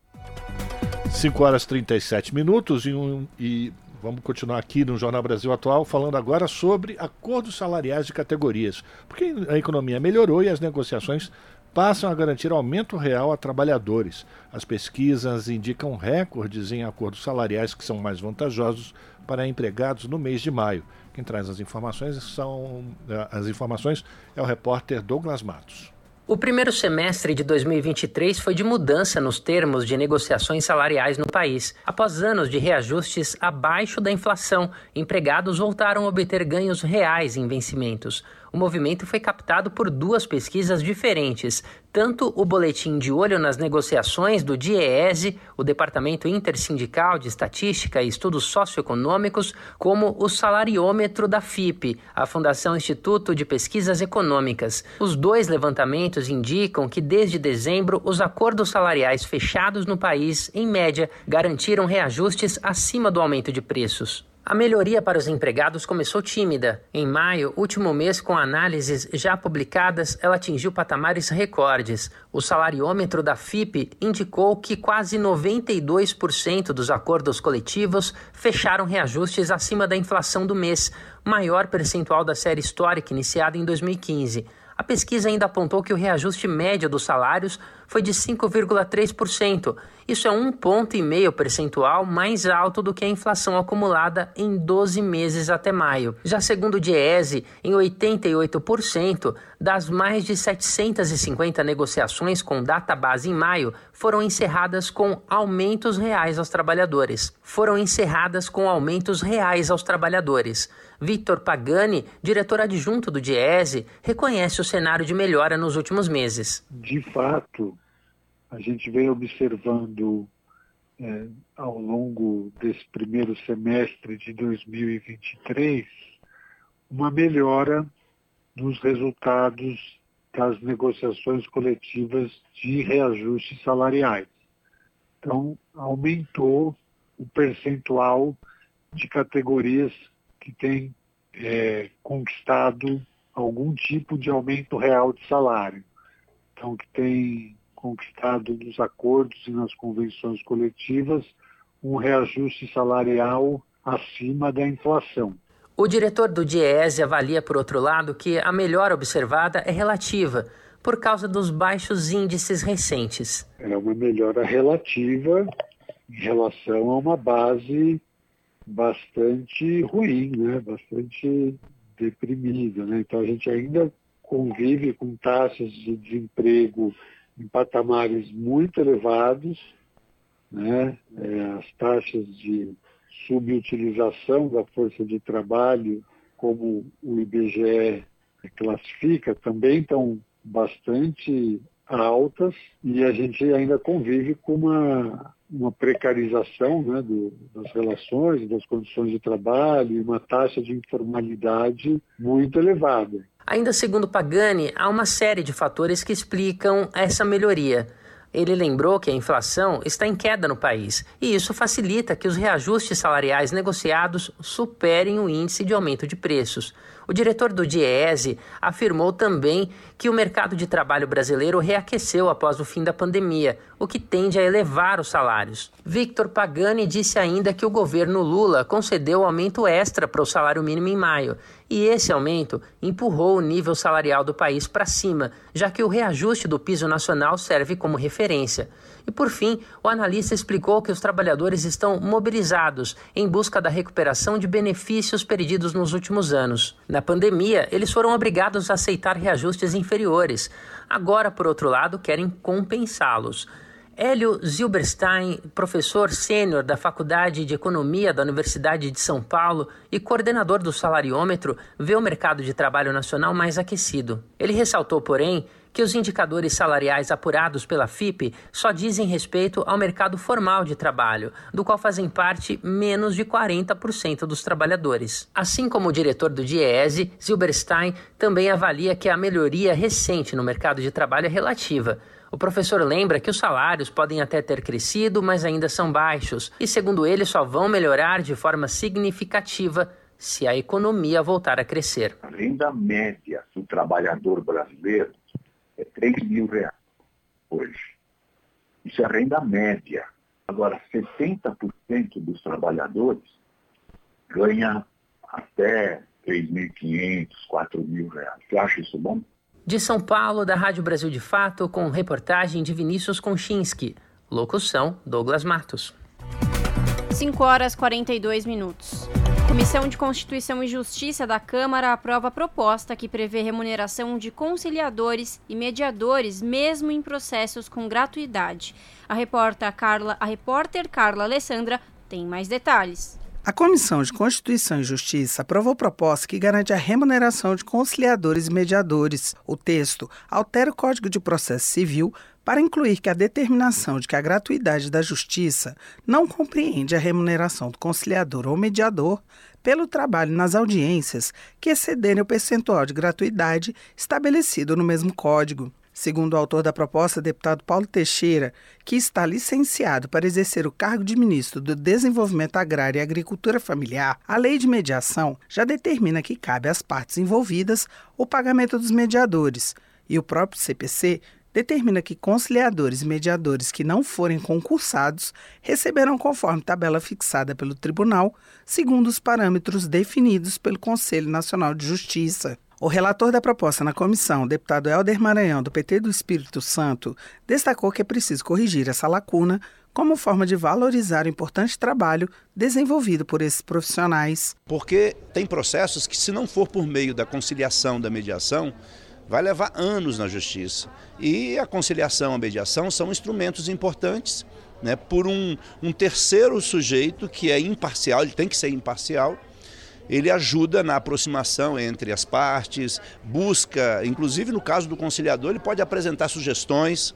5 horas e 37 minutos e, um, e vamos continuar aqui no Jornal Brasil Atual falando agora sobre acordos salariais de categorias. Porque a economia melhorou e as negociações passam a garantir aumento real a trabalhadores. As pesquisas indicam recordes em acordos salariais que são mais vantajosos para empregados no mês de maio. Quem traz as informações são as informações é o repórter Douglas Matos. O primeiro semestre de 2023 foi de mudança nos termos de negociações salariais no país. Após anos de reajustes abaixo da inflação, empregados voltaram a obter ganhos reais em vencimentos o movimento foi captado por duas pesquisas diferentes. Tanto o boletim de olho nas negociações do DIEESE, o Departamento Intersindical de Estatística e Estudos Socioeconômicos, como o salariômetro da FIP, a Fundação Instituto de Pesquisas Econômicas. Os dois levantamentos indicam que desde dezembro os acordos salariais fechados no país, em média, garantiram reajustes acima do aumento de preços. A melhoria para os empregados começou tímida. Em maio, último mês com análises já publicadas, ela atingiu patamares recordes. O salariômetro da FIP indicou que quase 92% dos acordos coletivos fecharam reajustes acima da inflação do mês, maior percentual da série histórica iniciada em 2015. A pesquisa ainda apontou que o reajuste médio dos salários foi de 5,3%. Isso é um ponto e meio percentual mais alto do que a inflação acumulada em 12 meses até maio. Já segundo o Diese, em 88% das mais de 750 negociações com data base em maio foram encerradas com aumentos reais aos trabalhadores. Foram encerradas com aumentos reais aos trabalhadores. Victor Pagani, diretor adjunto do Diese, reconhece o cenário de melhora nos últimos meses. De fato, a gente vem observando é, ao longo desse primeiro semestre de 2023 uma melhora nos resultados das negociações coletivas de reajustes salariais. Então, aumentou o percentual de categorias que têm é, conquistado algum tipo de aumento real de salário. Então, que tem conquistado nos acordos e nas convenções coletivas um reajuste salarial acima da inflação. O diretor do DIEESE avalia, por outro lado, que a melhora observada é relativa, por causa dos baixos índices recentes. É uma melhora relativa em relação a uma base bastante ruim, né? bastante deprimida. Né? Então a gente ainda convive com taxas de desemprego em patamares muito elevados, né? É, as taxas de subutilização da força de trabalho, como o IBGE classifica, também estão bastante altas e a gente ainda convive com uma, uma precarização né, do, das relações, das condições de trabalho e uma taxa de informalidade muito elevada. Ainda segundo Pagani, há uma série de fatores que explicam essa melhoria. Ele lembrou que a inflação está em queda no país e isso facilita que os reajustes salariais negociados superem o índice de aumento de preços. O diretor do Diese afirmou também que o mercado de trabalho brasileiro reaqueceu após o fim da pandemia, o que tende a elevar os salários. Victor Pagani disse ainda que o governo Lula concedeu aumento extra para o salário mínimo em maio, e esse aumento empurrou o nível salarial do país para cima, já que o reajuste do piso nacional serve como referência. E por fim, o analista explicou que os trabalhadores estão mobilizados em busca da recuperação de benefícios perdidos nos últimos anos. Na pandemia, eles foram obrigados a aceitar reajustes inferiores. Agora, por outro lado, querem compensá-los. Hélio Zilberstein, professor sênior da Faculdade de Economia da Universidade de São Paulo e coordenador do salariômetro, vê o mercado de trabalho nacional mais aquecido. Ele ressaltou, porém, que os indicadores salariais apurados pela FIP só dizem respeito ao mercado formal de trabalho, do qual fazem parte menos de 40% dos trabalhadores. Assim como o diretor do DIEESE, Zilberstein também avalia que a melhoria recente no mercado de trabalho é relativa. O professor lembra que os salários podem até ter crescido, mas ainda são baixos, e segundo ele só vão melhorar de forma significativa se a economia voltar a crescer. A renda média do trabalhador brasileiro 3 mil reais hoje. Isso é renda média. Agora, 60% dos trabalhadores ganha até 3.500, 4 mil reais. Você acha isso bom? De São Paulo, da Rádio Brasil de Fato, com reportagem de Vinícius Konchinski. Locução: Douglas Matos. 5 horas 42 minutos. Comissão de Constituição e Justiça da Câmara aprova proposta que prevê remuneração de conciliadores e mediadores, mesmo em processos com gratuidade. A repórter Carla, a repórter Carla Alessandra tem mais detalhes. A Comissão de Constituição e Justiça aprovou proposta que garante a remuneração de conciliadores e mediadores. O texto altera o Código de Processo Civil para incluir que a determinação de que a gratuidade da justiça não compreende a remuneração do conciliador ou mediador pelo trabalho nas audiências que excederem o percentual de gratuidade estabelecido no mesmo código. Segundo o autor da proposta, deputado Paulo Teixeira, que está licenciado para exercer o cargo de ministro do Desenvolvimento Agrário e Agricultura Familiar, a lei de mediação já determina que cabe às partes envolvidas o pagamento dos mediadores, e o próprio CPC determina que conciliadores e mediadores que não forem concursados receberão conforme tabela fixada pelo tribunal, segundo os parâmetros definidos pelo Conselho Nacional de Justiça. O relator da proposta na comissão, deputado Helder Maranhão, do PT do Espírito Santo, destacou que é preciso corrigir essa lacuna como forma de valorizar o importante trabalho desenvolvido por esses profissionais. Porque tem processos que, se não for por meio da conciliação, da mediação, vai levar anos na justiça. E a conciliação, a mediação são instrumentos importantes né, por um, um terceiro sujeito que é imparcial, ele tem que ser imparcial ele ajuda na aproximação entre as partes, busca, inclusive no caso do conciliador, ele pode apresentar sugestões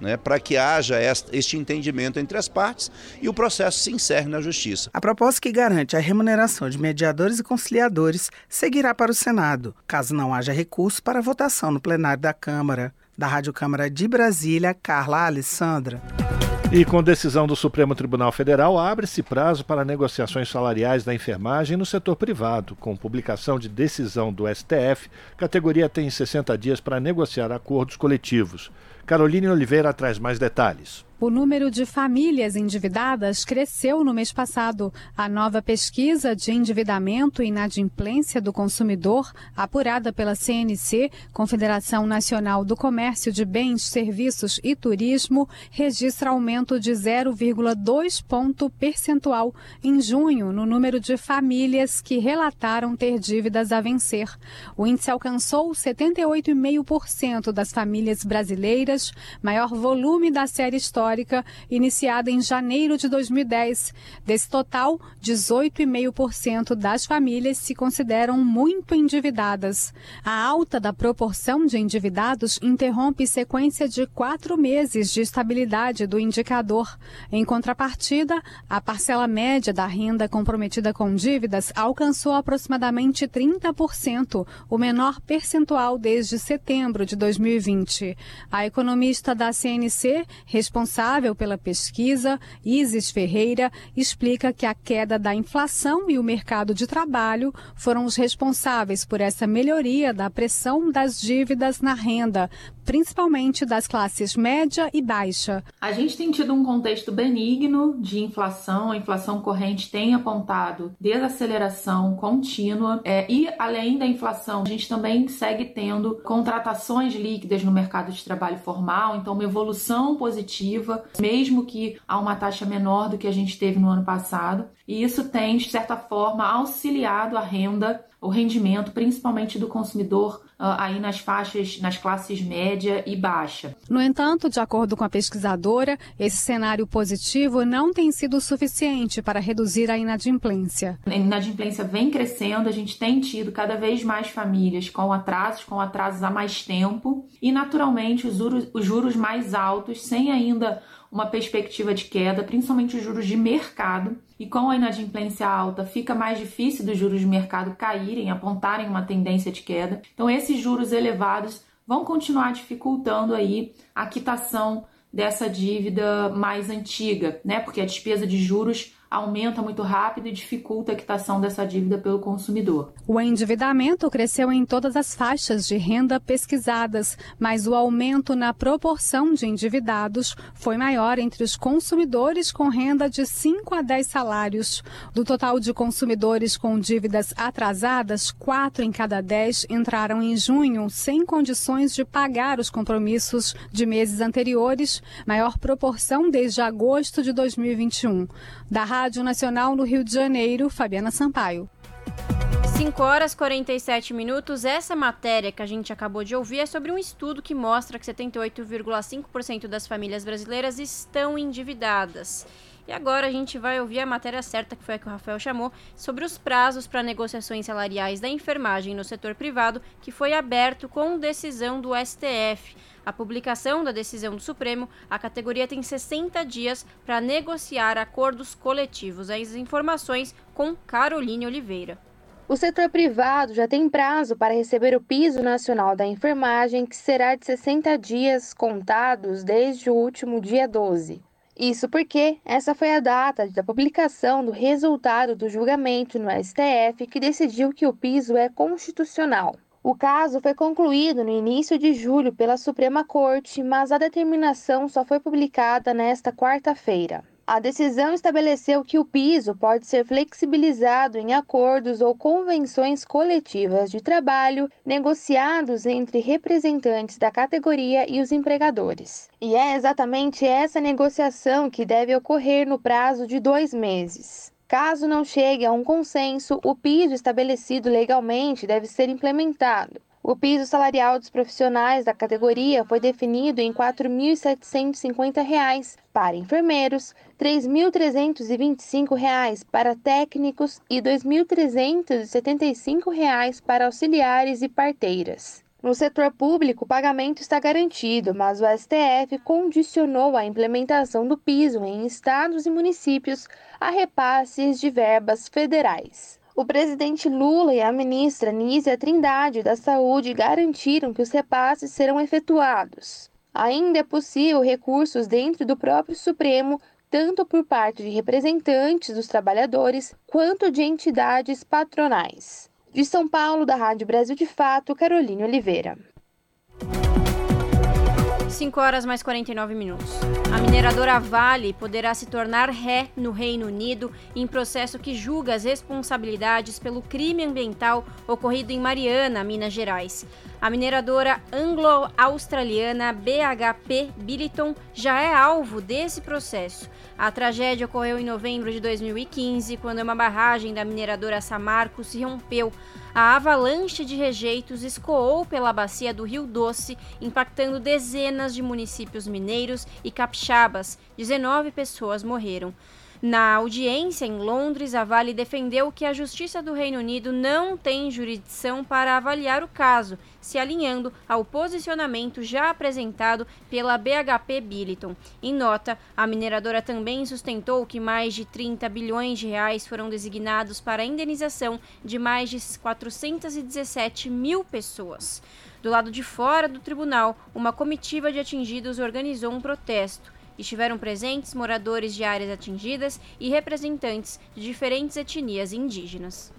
né, para que haja este entendimento entre as partes e o processo se encerre na justiça. A proposta que garante a remuneração de mediadores e conciliadores seguirá para o Senado, caso não haja recurso para votação no plenário da Câmara. Da Rádio Câmara de Brasília, Carla Alessandra. E com decisão do Supremo Tribunal Federal, abre-se prazo para negociações salariais da enfermagem no setor privado. Com publicação de decisão do STF, a categoria tem 60 dias para negociar acordos coletivos. Caroline Oliveira traz mais detalhes. O número de famílias endividadas cresceu no mês passado. A nova pesquisa de endividamento e inadimplência do consumidor, apurada pela CNC, Confederação Nacional do Comércio de Bens, Serviços e Turismo, registra aumento de 0,2 ponto percentual em junho no número de famílias que relataram ter dívidas a vencer. O índice alcançou 78,5% das famílias brasileiras, maior volume da série histórica histórica iniciada em janeiro de 2010. Desse total, 18,5% das famílias se consideram muito endividadas. A alta da proporção de endividados interrompe sequência de quatro meses de estabilidade do indicador. Em contrapartida, a parcela média da renda comprometida com dívidas alcançou aproximadamente 30%, o menor percentual desde setembro de 2020. A economista da CNC, responsável responsável pela pesquisa, Isis Ferreira, explica que a queda da inflação e o mercado de trabalho foram os responsáveis por essa melhoria da pressão das dívidas na renda, principalmente das classes média e baixa. A gente tem tido um contexto benigno de inflação, a inflação corrente tem apontado desaceleração contínua é, e, além da inflação, a gente também segue tendo contratações líquidas no mercado de trabalho formal, então uma evolução positiva, mesmo que a uma taxa menor do que a gente teve no ano passado, e isso tem, de certa forma, auxiliado a renda, o rendimento, principalmente do consumidor uh, aí nas faixas, nas classes média e baixa. No entanto, de acordo com a pesquisadora, esse cenário positivo não tem sido suficiente para reduzir a inadimplência. A inadimplência vem crescendo, a gente tem tido cada vez mais famílias com atrasos, com atrasos há mais tempo, e naturalmente os juros, os juros mais altos, sem ainda uma perspectiva de queda, principalmente os juros de mercado. E com a inadimplência alta, fica mais difícil dos juros de mercado caírem, apontarem uma tendência de queda. Então, esses juros elevados vão continuar dificultando aí a quitação dessa dívida mais antiga, né? Porque a despesa de juros aumenta muito rápido e dificulta a quitação dessa dívida pelo consumidor. O endividamento cresceu em todas as faixas de renda pesquisadas, mas o aumento na proporção de endividados foi maior entre os consumidores com renda de 5 a 10 salários. Do total de consumidores com dívidas atrasadas, 4 em cada 10 entraram em junho sem condições de pagar os compromissos de meses anteriores, maior proporção desde agosto de 2021. Da Rádio Nacional no Rio de Janeiro, Fabiana Sampaio. 5 horas 47 minutos. Essa matéria que a gente acabou de ouvir é sobre um estudo que mostra que 78,5% das famílias brasileiras estão endividadas. E agora a gente vai ouvir a matéria certa, que foi a que o Rafael chamou, sobre os prazos para negociações salariais da enfermagem no setor privado, que foi aberto com decisão do STF. A publicação da decisão do Supremo, a categoria tem 60 dias para negociar acordos coletivos. As informações com Caroline Oliveira. O setor privado já tem prazo para receber o piso nacional da enfermagem, que será de 60 dias contados desde o último dia 12. Isso porque essa foi a data da publicação do resultado do julgamento no STF que decidiu que o piso é constitucional. O caso foi concluído no início de julho pela Suprema Corte, mas a determinação só foi publicada nesta quarta-feira. A decisão estabeleceu que o piso pode ser flexibilizado em acordos ou convenções coletivas de trabalho negociados entre representantes da categoria e os empregadores. E é exatamente essa negociação que deve ocorrer no prazo de dois meses. Caso não chegue a um consenso, o piso estabelecido legalmente deve ser implementado. O piso salarial dos profissionais da categoria foi definido em R$ 4.750 para enfermeiros, R$ 3.325 para técnicos e R$ 2.375 para auxiliares e parteiras. No setor público, o pagamento está garantido, mas o STF condicionou a implementação do piso em estados e municípios a repasses de verbas federais. O presidente Lula e a ministra Nízia Trindade da Saúde garantiram que os repasses serão efetuados. Ainda é possível recursos dentro do próprio Supremo, tanto por parte de representantes dos trabalhadores quanto de entidades patronais. De São Paulo, da Rádio Brasil de Fato, Caroline Oliveira. 5 horas mais 49 minutos. A mineradora Vale poderá se tornar ré no Reino Unido em processo que julga as responsabilidades pelo crime ambiental ocorrido em Mariana, Minas Gerais. A mineradora anglo-australiana BHP Billiton já é alvo desse processo. A tragédia ocorreu em novembro de 2015, quando uma barragem da mineradora Samarco se rompeu a avalanche de rejeitos escoou pela bacia do Rio Doce, impactando dezenas de municípios mineiros e capixabas. 19 pessoas morreram. Na audiência em Londres, a Vale defendeu que a Justiça do Reino Unido não tem jurisdição para avaliar o caso, se alinhando ao posicionamento já apresentado pela BHP Billiton. Em nota, a mineradora também sustentou que mais de 30 bilhões de reais foram designados para a indenização de mais de 417 mil pessoas. Do lado de fora do tribunal, uma comitiva de atingidos organizou um protesto. Estiveram presentes moradores de áreas atingidas e representantes de diferentes etnias indígenas.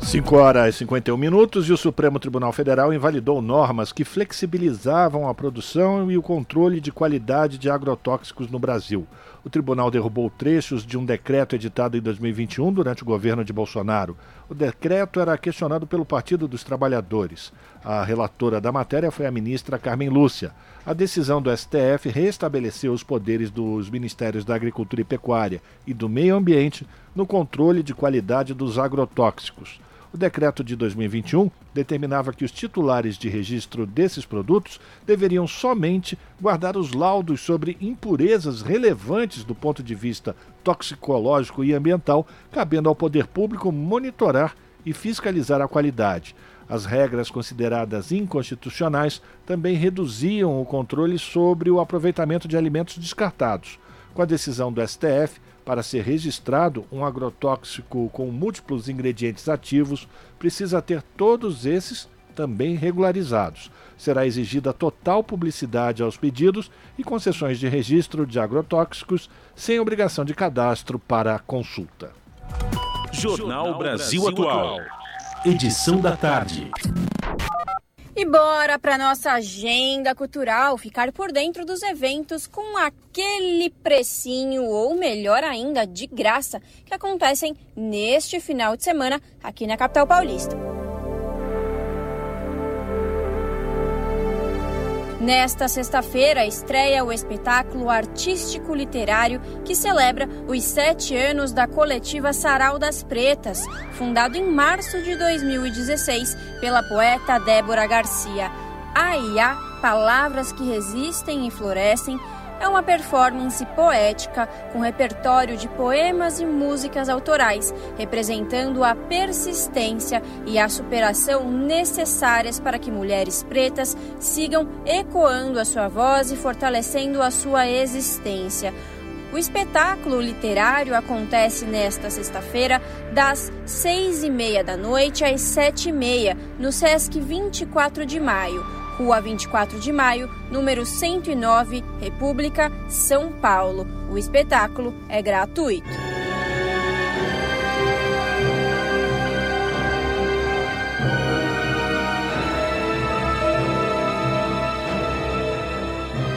5 horas e 51 minutos e o Supremo Tribunal Federal invalidou normas que flexibilizavam a produção e o controle de qualidade de agrotóxicos no Brasil. O tribunal derrubou trechos de um decreto editado em 2021 durante o governo de Bolsonaro. O decreto era questionado pelo Partido dos Trabalhadores. A relatora da matéria foi a ministra Carmen Lúcia. A decisão do STF restabeleceu os poderes dos Ministérios da Agricultura e Pecuária e do Meio Ambiente no controle de qualidade dos agrotóxicos. O decreto de 2021 determinava que os titulares de registro desses produtos deveriam somente guardar os laudos sobre impurezas relevantes do ponto de vista toxicológico e ambiental, cabendo ao poder público monitorar e fiscalizar a qualidade. As regras consideradas inconstitucionais também reduziam o controle sobre o aproveitamento de alimentos descartados. Com a decisão do STF, para ser registrado, um agrotóxico com múltiplos ingredientes ativos precisa ter todos esses também regularizados. Será exigida total publicidade aos pedidos e concessões de registro de agrotóxicos sem obrigação de cadastro para consulta. Jornal Brasil Atual. Edição da tarde. E bora para nossa agenda cultural, ficar por dentro dos eventos com aquele precinho ou melhor ainda, de graça, que acontecem neste final de semana aqui na capital paulista. Nesta sexta-feira estreia o espetáculo artístico-literário que celebra os sete anos da coletiva Sarau das Pretas, fundado em março de 2016 pela poeta Débora Garcia. Há palavras que resistem e florescem é uma performance poética com repertório de poemas e músicas autorais, representando a persistência e a superação necessárias para que mulheres pretas sigam ecoando a sua voz e fortalecendo a sua existência. O espetáculo literário acontece nesta sexta-feira, das seis e meia da noite às sete e meia, no Sesc 24 de Maio. Rua 24 de Maio, número 109, República, São Paulo. O espetáculo é gratuito.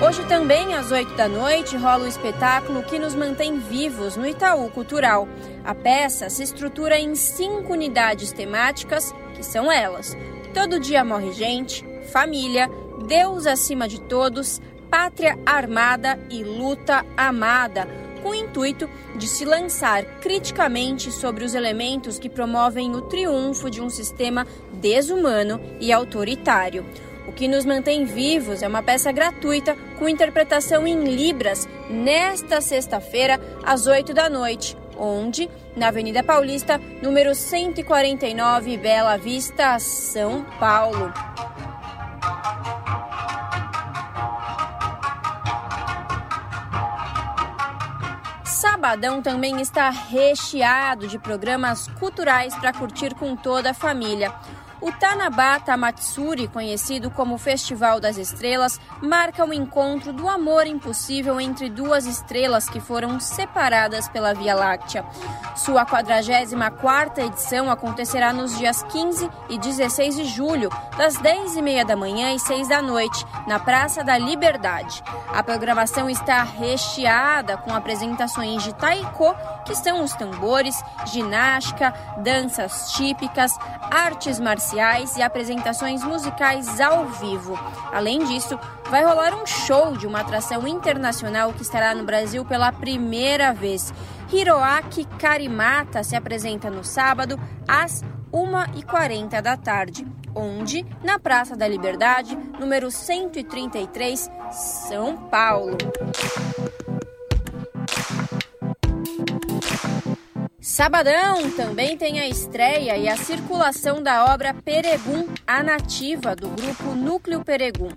Hoje também, às 8 da noite, rola o espetáculo que nos mantém vivos no Itaú Cultural. A peça se estrutura em cinco unidades temáticas, que são elas: Todo Dia Morre Gente, Família, Deus acima de todos, Pátria Armada e Luta Amada, com o intuito de se lançar criticamente sobre os elementos que promovem o triunfo de um sistema desumano e autoritário. O que nos mantém vivos é uma peça gratuita com interpretação em Libras nesta sexta-feira, às 8 da noite, onde, na Avenida Paulista, número 149, Bela Vista, São Paulo. Sabadão também está recheado de programas culturais para curtir com toda a família. O Tanabata Matsuri, conhecido como Festival das Estrelas, marca o encontro do amor impossível entre duas estrelas que foram separadas pela Via Láctea. Sua 44ª edição acontecerá nos dias 15 e 16 de julho, das 10h30 da manhã e 6 da noite, na Praça da Liberdade. A programação está recheada com apresentações de taiko, que são os tambores, ginástica, danças típicas, artes marciais e apresentações musicais ao vivo. Além disso, vai rolar um show de uma atração internacional que estará no Brasil pela primeira vez. Hiroaki Karimata se apresenta no sábado às 1h40 da tarde, onde? Na Praça da Liberdade, número 133, São Paulo. Sabadão também tem a estreia e a circulação da obra Peregum, a nativa do grupo Núcleo Peregum.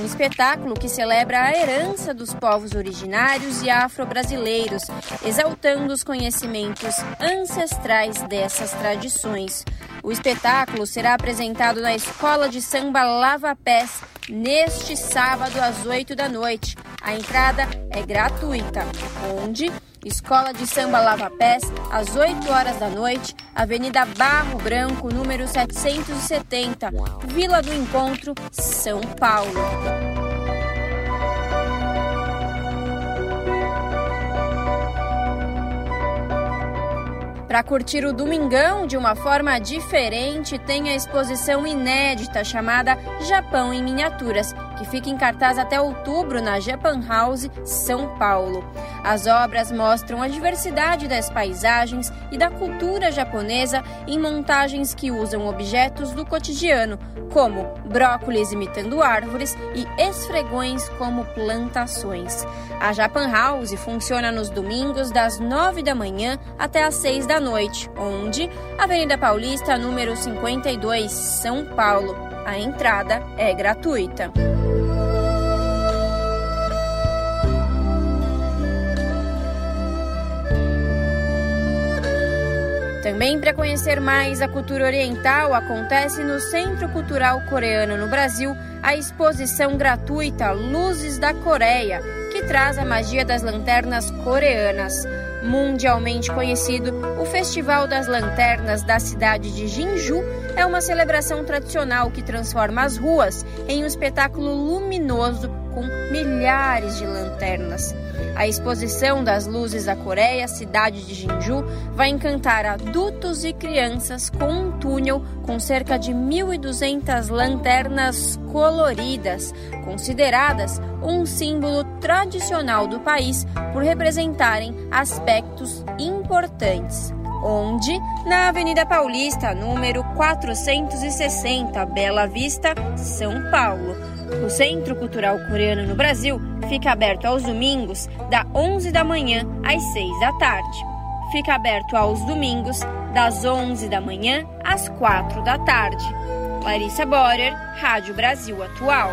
Um espetáculo que celebra a herança dos povos originários e afro-brasileiros, exaltando os conhecimentos ancestrais dessas tradições. O espetáculo será apresentado na Escola de Samba Lava Pés neste sábado às 8 da noite. A entrada é gratuita, onde Escola de Samba Lava Pés, às 8 horas da noite, Avenida Barro Branco, número 770, Vila do Encontro, São Paulo. Para curtir o Domingão de uma forma diferente, tem a exposição inédita chamada Japão em Miniaturas, que fica em cartaz até outubro na Japan House, São Paulo. As obras mostram a diversidade das paisagens e da cultura japonesa em montagens que usam objetos do cotidiano, como brócolis imitando árvores e esfregões como plantações. A Japan House funciona nos domingos das 9 da manhã até às 6 da noite, onde Avenida Paulista, número 52, São Paulo. A entrada é gratuita. Também para conhecer mais a cultura oriental, acontece no Centro Cultural Coreano no Brasil a exposição gratuita Luzes da Coreia, que traz a magia das lanternas coreanas. Mundialmente conhecido, o Festival das Lanternas da cidade de Jinju é uma celebração tradicional que transforma as ruas em um espetáculo luminoso com milhares de lanternas. A exposição das luzes da Coreia, cidade de Jinju, vai encantar adultos e crianças com um túnel com cerca de 1.200 lanternas coloridas, consideradas um símbolo tradicional do país por representarem aspectos importantes onde, na Avenida Paulista, número 460, Bela Vista, São Paulo. O Centro Cultural Coreano no Brasil fica aberto aos domingos, da 11 da manhã às 6 da tarde. Fica aberto aos domingos, das 11 da manhã às 4 da tarde. Larissa Borer, Rádio Brasil Atual.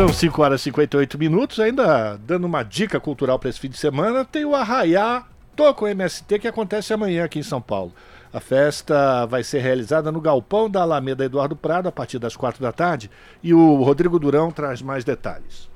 São 5 horas e 58 minutos. Ainda dando uma dica cultural para esse fim de semana, tem o Arraiá Toco MST que acontece amanhã aqui em São Paulo. A festa vai ser realizada no galpão da Alameda Eduardo Prado a partir das quatro da tarde e o Rodrigo Durão traz mais detalhes.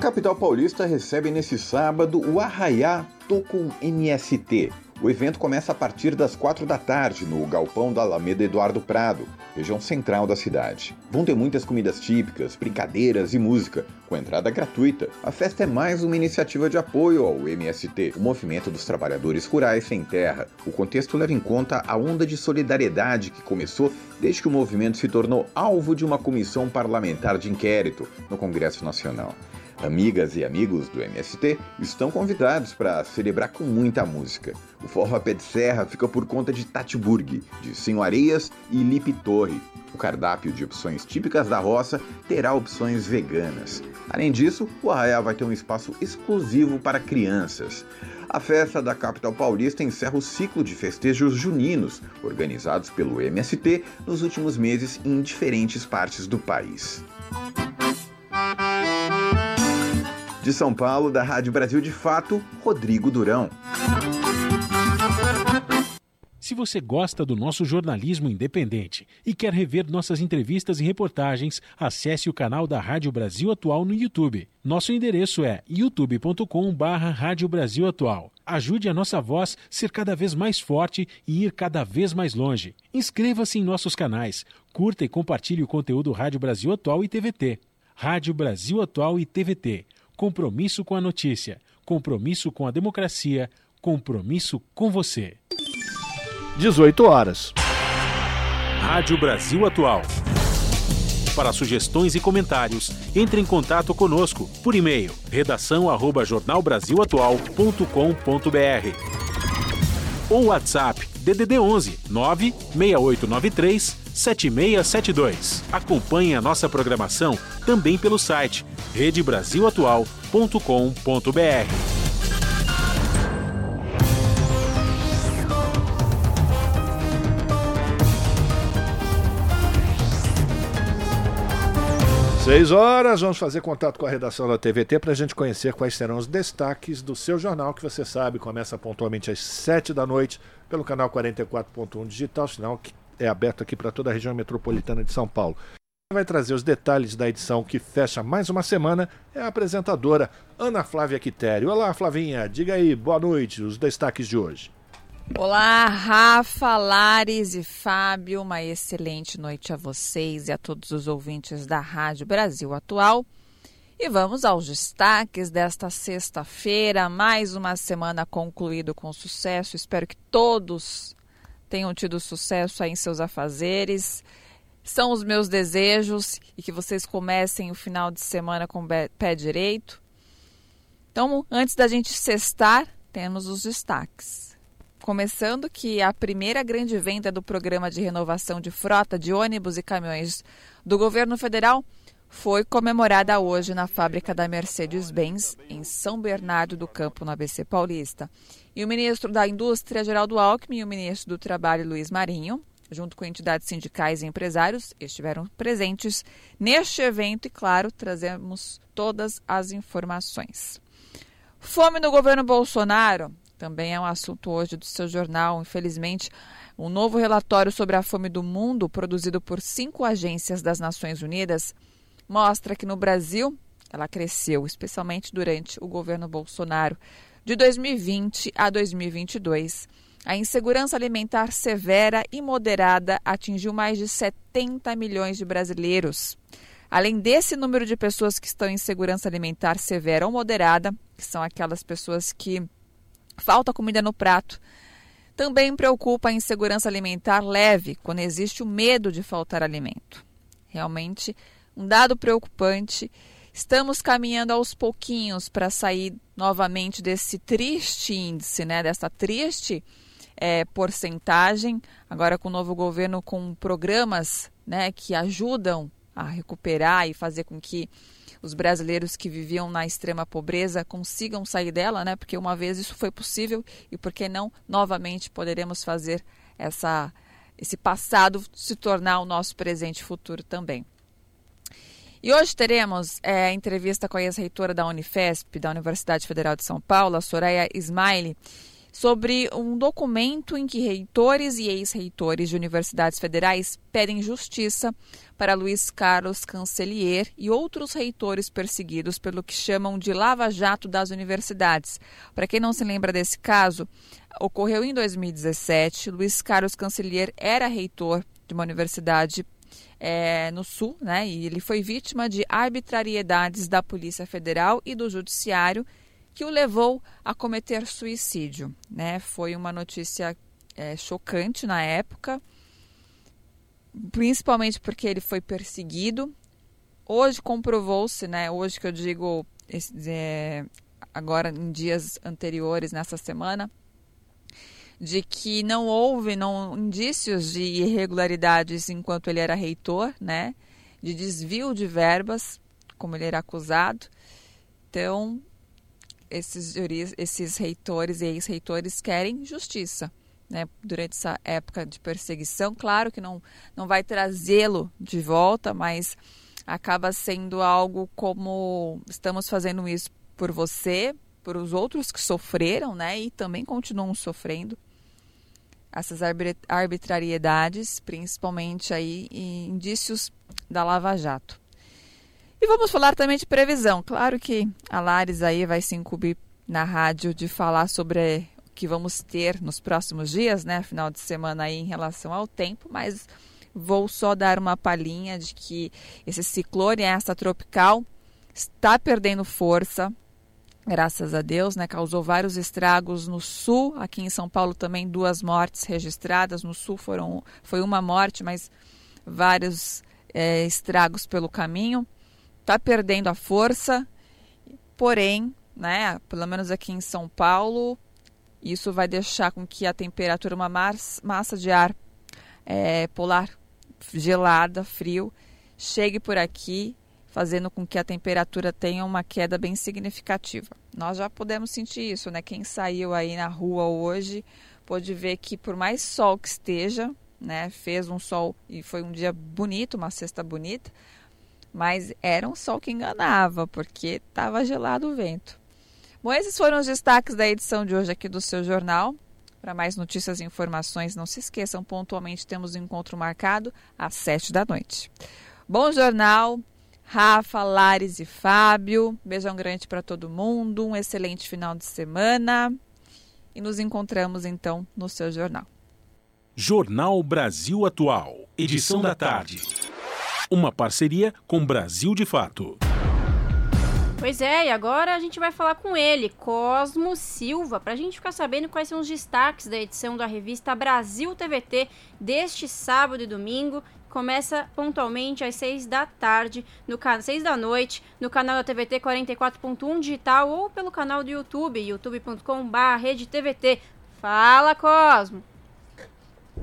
capital paulista recebe nesse sábado o Arraiá Tocum MST. O evento começa a partir das quatro da tarde no Galpão da Alameda Eduardo Prado, região central da cidade. Vão ter muitas comidas típicas, brincadeiras e música, com entrada gratuita. A festa é mais uma iniciativa de apoio ao MST, o Movimento dos Trabalhadores Rurais Sem Terra. O contexto leva em conta a onda de solidariedade que começou desde que o movimento se tornou alvo de uma comissão parlamentar de inquérito no Congresso Nacional. Amigas e amigos do MST estão convidados para celebrar com muita música. O forró pé de serra fica por conta de Tatiburg, de Senhoreias e Lipe Torre. O cardápio de opções típicas da roça terá opções veganas. Além disso, o arraial vai ter um espaço exclusivo para crianças. A festa da capital paulista encerra o ciclo de festejos juninos, organizados pelo MST nos últimos meses em diferentes partes do país. De São Paulo, da Rádio Brasil de Fato, Rodrigo Durão. Se você gosta do nosso jornalismo independente e quer rever nossas entrevistas e reportagens, acesse o canal da Rádio Brasil Atual no YouTube. Nosso endereço é youtube.com/barra Rádio Brasil Atual. Ajude a nossa voz ser cada vez mais forte e ir cada vez mais longe. Inscreva-se em nossos canais, curta e compartilhe o conteúdo Rádio Brasil Atual e TVT. Rádio Brasil Atual e TVT compromisso com a notícia, compromisso com a democracia, compromisso com você. 18 horas. Rádio Brasil Atual. Para sugestões e comentários, entre em contato conosco por e-mail redação@jornalbrasilatual.com.br ou WhatsApp DDD 11 96893 7672. Acompanhe a nossa programação também pelo site redebrasilatual.com.br. Seis horas, vamos fazer contato com a redação da TVT para a gente conhecer quais serão os destaques do seu jornal, que você sabe começa pontualmente às sete da noite pelo canal 44.1 digital, sinal que é aberto aqui para toda a região metropolitana de São Paulo. Quem vai trazer os detalhes da edição que fecha mais uma semana é a apresentadora Ana Flávia Quitério. Olá, Flavinha, diga aí, boa noite, os destaques de hoje. Olá, Rafa, Lares e Fábio, uma excelente noite a vocês e a todos os ouvintes da Rádio Brasil Atual. E vamos aos destaques desta sexta-feira, mais uma semana concluída com sucesso. Espero que todos tenham tido sucesso aí em seus afazeres. São os meus desejos e que vocês comecem o final de semana com pé direito. Então, antes da gente cestar, temos os destaques. Começando que a primeira grande venda do programa de renovação de frota de ônibus e caminhões do governo federal foi comemorada hoje na fábrica da Mercedes-Benz, em São Bernardo do Campo, no ABC Paulista. E o ministro da Indústria, Geraldo Alckmin, e o ministro do Trabalho, Luiz Marinho, junto com entidades sindicais e empresários, estiveram presentes neste evento e, claro, trazemos todas as informações. Fome no governo Bolsonaro também é um assunto hoje do seu jornal. Infelizmente, um novo relatório sobre a fome do mundo, produzido por cinco agências das Nações Unidas, mostra que no Brasil ela cresceu, especialmente durante o governo Bolsonaro. De 2020 a 2022, a insegurança alimentar severa e moderada atingiu mais de 70 milhões de brasileiros. Além desse número de pessoas que estão em insegurança alimentar severa ou moderada, que são aquelas pessoas que falta comida no prato, também preocupa a insegurança alimentar leve, quando existe o medo de faltar alimento. Realmente, um dado preocupante. Estamos caminhando aos pouquinhos para sair novamente desse triste índice, né, dessa triste é, porcentagem. Agora com o novo governo com programas né, que ajudam a recuperar e fazer com que os brasileiros que viviam na extrema pobreza consigam sair dela, né? Porque uma vez isso foi possível e por que não novamente poderemos fazer essa esse passado se tornar o nosso presente e futuro também. E hoje teremos é, a entrevista com a ex-reitora da Unifesp, da Universidade Federal de São Paulo, a Soraya Ismaili, sobre um documento em que reitores e ex-reitores de universidades federais pedem justiça para Luiz Carlos Cancelier e outros reitores perseguidos pelo que chamam de Lava Jato das universidades. Para quem não se lembra desse caso, ocorreu em 2017. Luiz Carlos Cancelier era reitor de uma universidade é, no Sul, né? E ele foi vítima de arbitrariedades da Polícia Federal e do Judiciário que o levou a cometer suicídio. Né? Foi uma notícia é, chocante na época, principalmente porque ele foi perseguido. Hoje comprovou-se, né? hoje que eu digo é, agora em dias anteriores, nessa semana, de que não houve não, indícios de irregularidades enquanto ele era reitor, né? de desvio de verbas, como ele era acusado. Então, esses, esses reitores e ex-reitores querem justiça. Né, durante essa época de perseguição. Claro que não, não vai trazê-lo de volta, mas acaba sendo algo como estamos fazendo isso por você, por os outros que sofreram, né, e também continuam sofrendo essas arbitrariedades, principalmente aí indícios da Lava Jato. E vamos falar também de previsão. Claro que a Lares aí vai se incumbir na rádio de falar sobre o que vamos ter nos próximos dias, né? Final de semana aí em relação ao tempo, mas vou só dar uma palhinha de que esse ciclone, essa tropical, está perdendo força, graças a Deus, né? Causou vários estragos no sul, aqui em São Paulo também duas mortes registradas. No sul foram, foi uma morte, mas vários é, estragos pelo caminho está perdendo a força, porém, né, pelo menos aqui em São Paulo, isso vai deixar com que a temperatura, uma massa de ar é, polar gelada, frio, chegue por aqui, fazendo com que a temperatura tenha uma queda bem significativa. Nós já podemos sentir isso, né? Quem saiu aí na rua hoje pode ver que por mais sol que esteja, né, fez um sol e foi um dia bonito, uma sexta bonita, mas era um sol que enganava, porque estava gelado o vento. Bom, esses foram os destaques da edição de hoje aqui do seu jornal. Para mais notícias e informações, não se esqueçam, pontualmente temos um encontro marcado às sete da noite. Bom jornal, Rafa, Lares e Fábio. Beijão grande para todo mundo, um excelente final de semana e nos encontramos então no seu jornal. Jornal Brasil Atual, edição da tarde uma parceria com Brasil de Fato. Pois é, e agora a gente vai falar com ele, Cosmo Silva, para a gente ficar sabendo quais são os destaques da edição da revista Brasil TVT deste sábado e domingo. Começa pontualmente às 6 da tarde, no canal 6 da noite, no canal da TVT 44.1 digital ou pelo canal do YouTube, youtube.com/redetvt. Fala, Cosmo!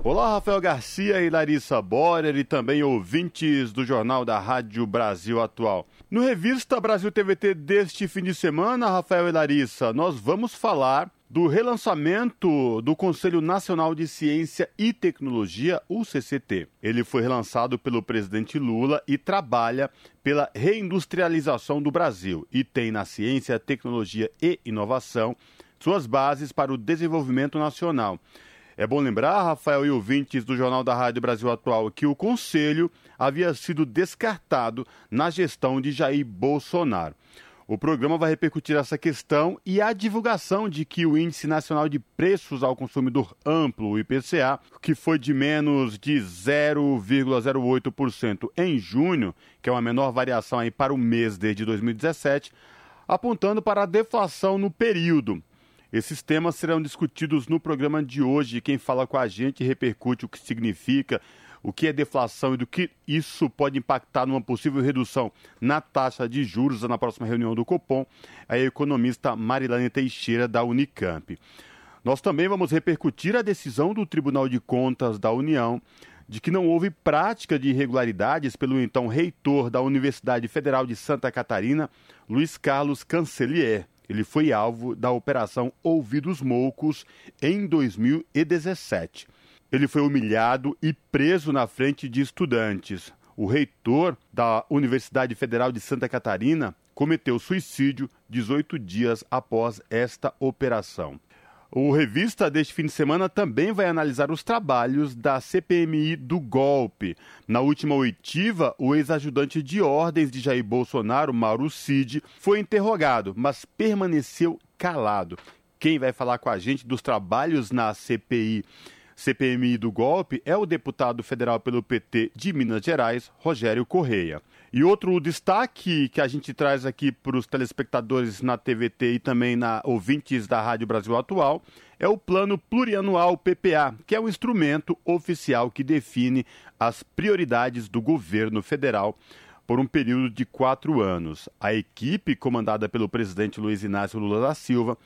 Olá, Rafael Garcia e Larissa Borer e também ouvintes do Jornal da Rádio Brasil Atual. No Revista Brasil TVT deste fim de semana, Rafael e Larissa, nós vamos falar do relançamento do Conselho Nacional de Ciência e Tecnologia, o CCT. Ele foi relançado pelo presidente Lula e trabalha pela reindustrialização do Brasil e tem na ciência, tecnologia e inovação suas bases para o desenvolvimento nacional. É bom lembrar, Rafael e ouvintes do Jornal da Rádio Brasil Atual, que o Conselho havia sido descartado na gestão de Jair Bolsonaro. O programa vai repercutir essa questão e a divulgação de que o Índice Nacional de Preços ao Consumidor Amplo, o IPCA, que foi de menos de 0,08% em junho, que é uma menor variação aí para o mês desde 2017, apontando para a deflação no período. Esses temas serão discutidos no programa de hoje. Quem fala com a gente repercute o que significa, o que é deflação e do que isso pode impactar numa possível redução na taxa de juros na próxima reunião do Copom, a economista Marilane Teixeira, da Unicamp. Nós também vamos repercutir a decisão do Tribunal de Contas da União de que não houve prática de irregularidades pelo então reitor da Universidade Federal de Santa Catarina, Luiz Carlos Cancelier. Ele foi alvo da Operação Ouvidos Moucos em 2017. Ele foi humilhado e preso na frente de estudantes. O reitor da Universidade Federal de Santa Catarina cometeu suicídio 18 dias após esta operação. O revista deste fim de semana também vai analisar os trabalhos da CPMI do golpe. Na última oitiva, o ex-ajudante de ordens de Jair Bolsonaro, Mauro Cid, foi interrogado, mas permaneceu calado. Quem vai falar com a gente dos trabalhos na CPI CPMI do golpe é o deputado federal pelo PT de Minas Gerais, Rogério Correia. E outro destaque que a gente traz aqui para os telespectadores na TVT e também na ouvintes da Rádio Brasil Atual é o Plano Plurianual PPA, que é um instrumento oficial que define as prioridades do governo federal por um período de quatro anos. A equipe, comandada pelo presidente Luiz Inácio Lula da Silva,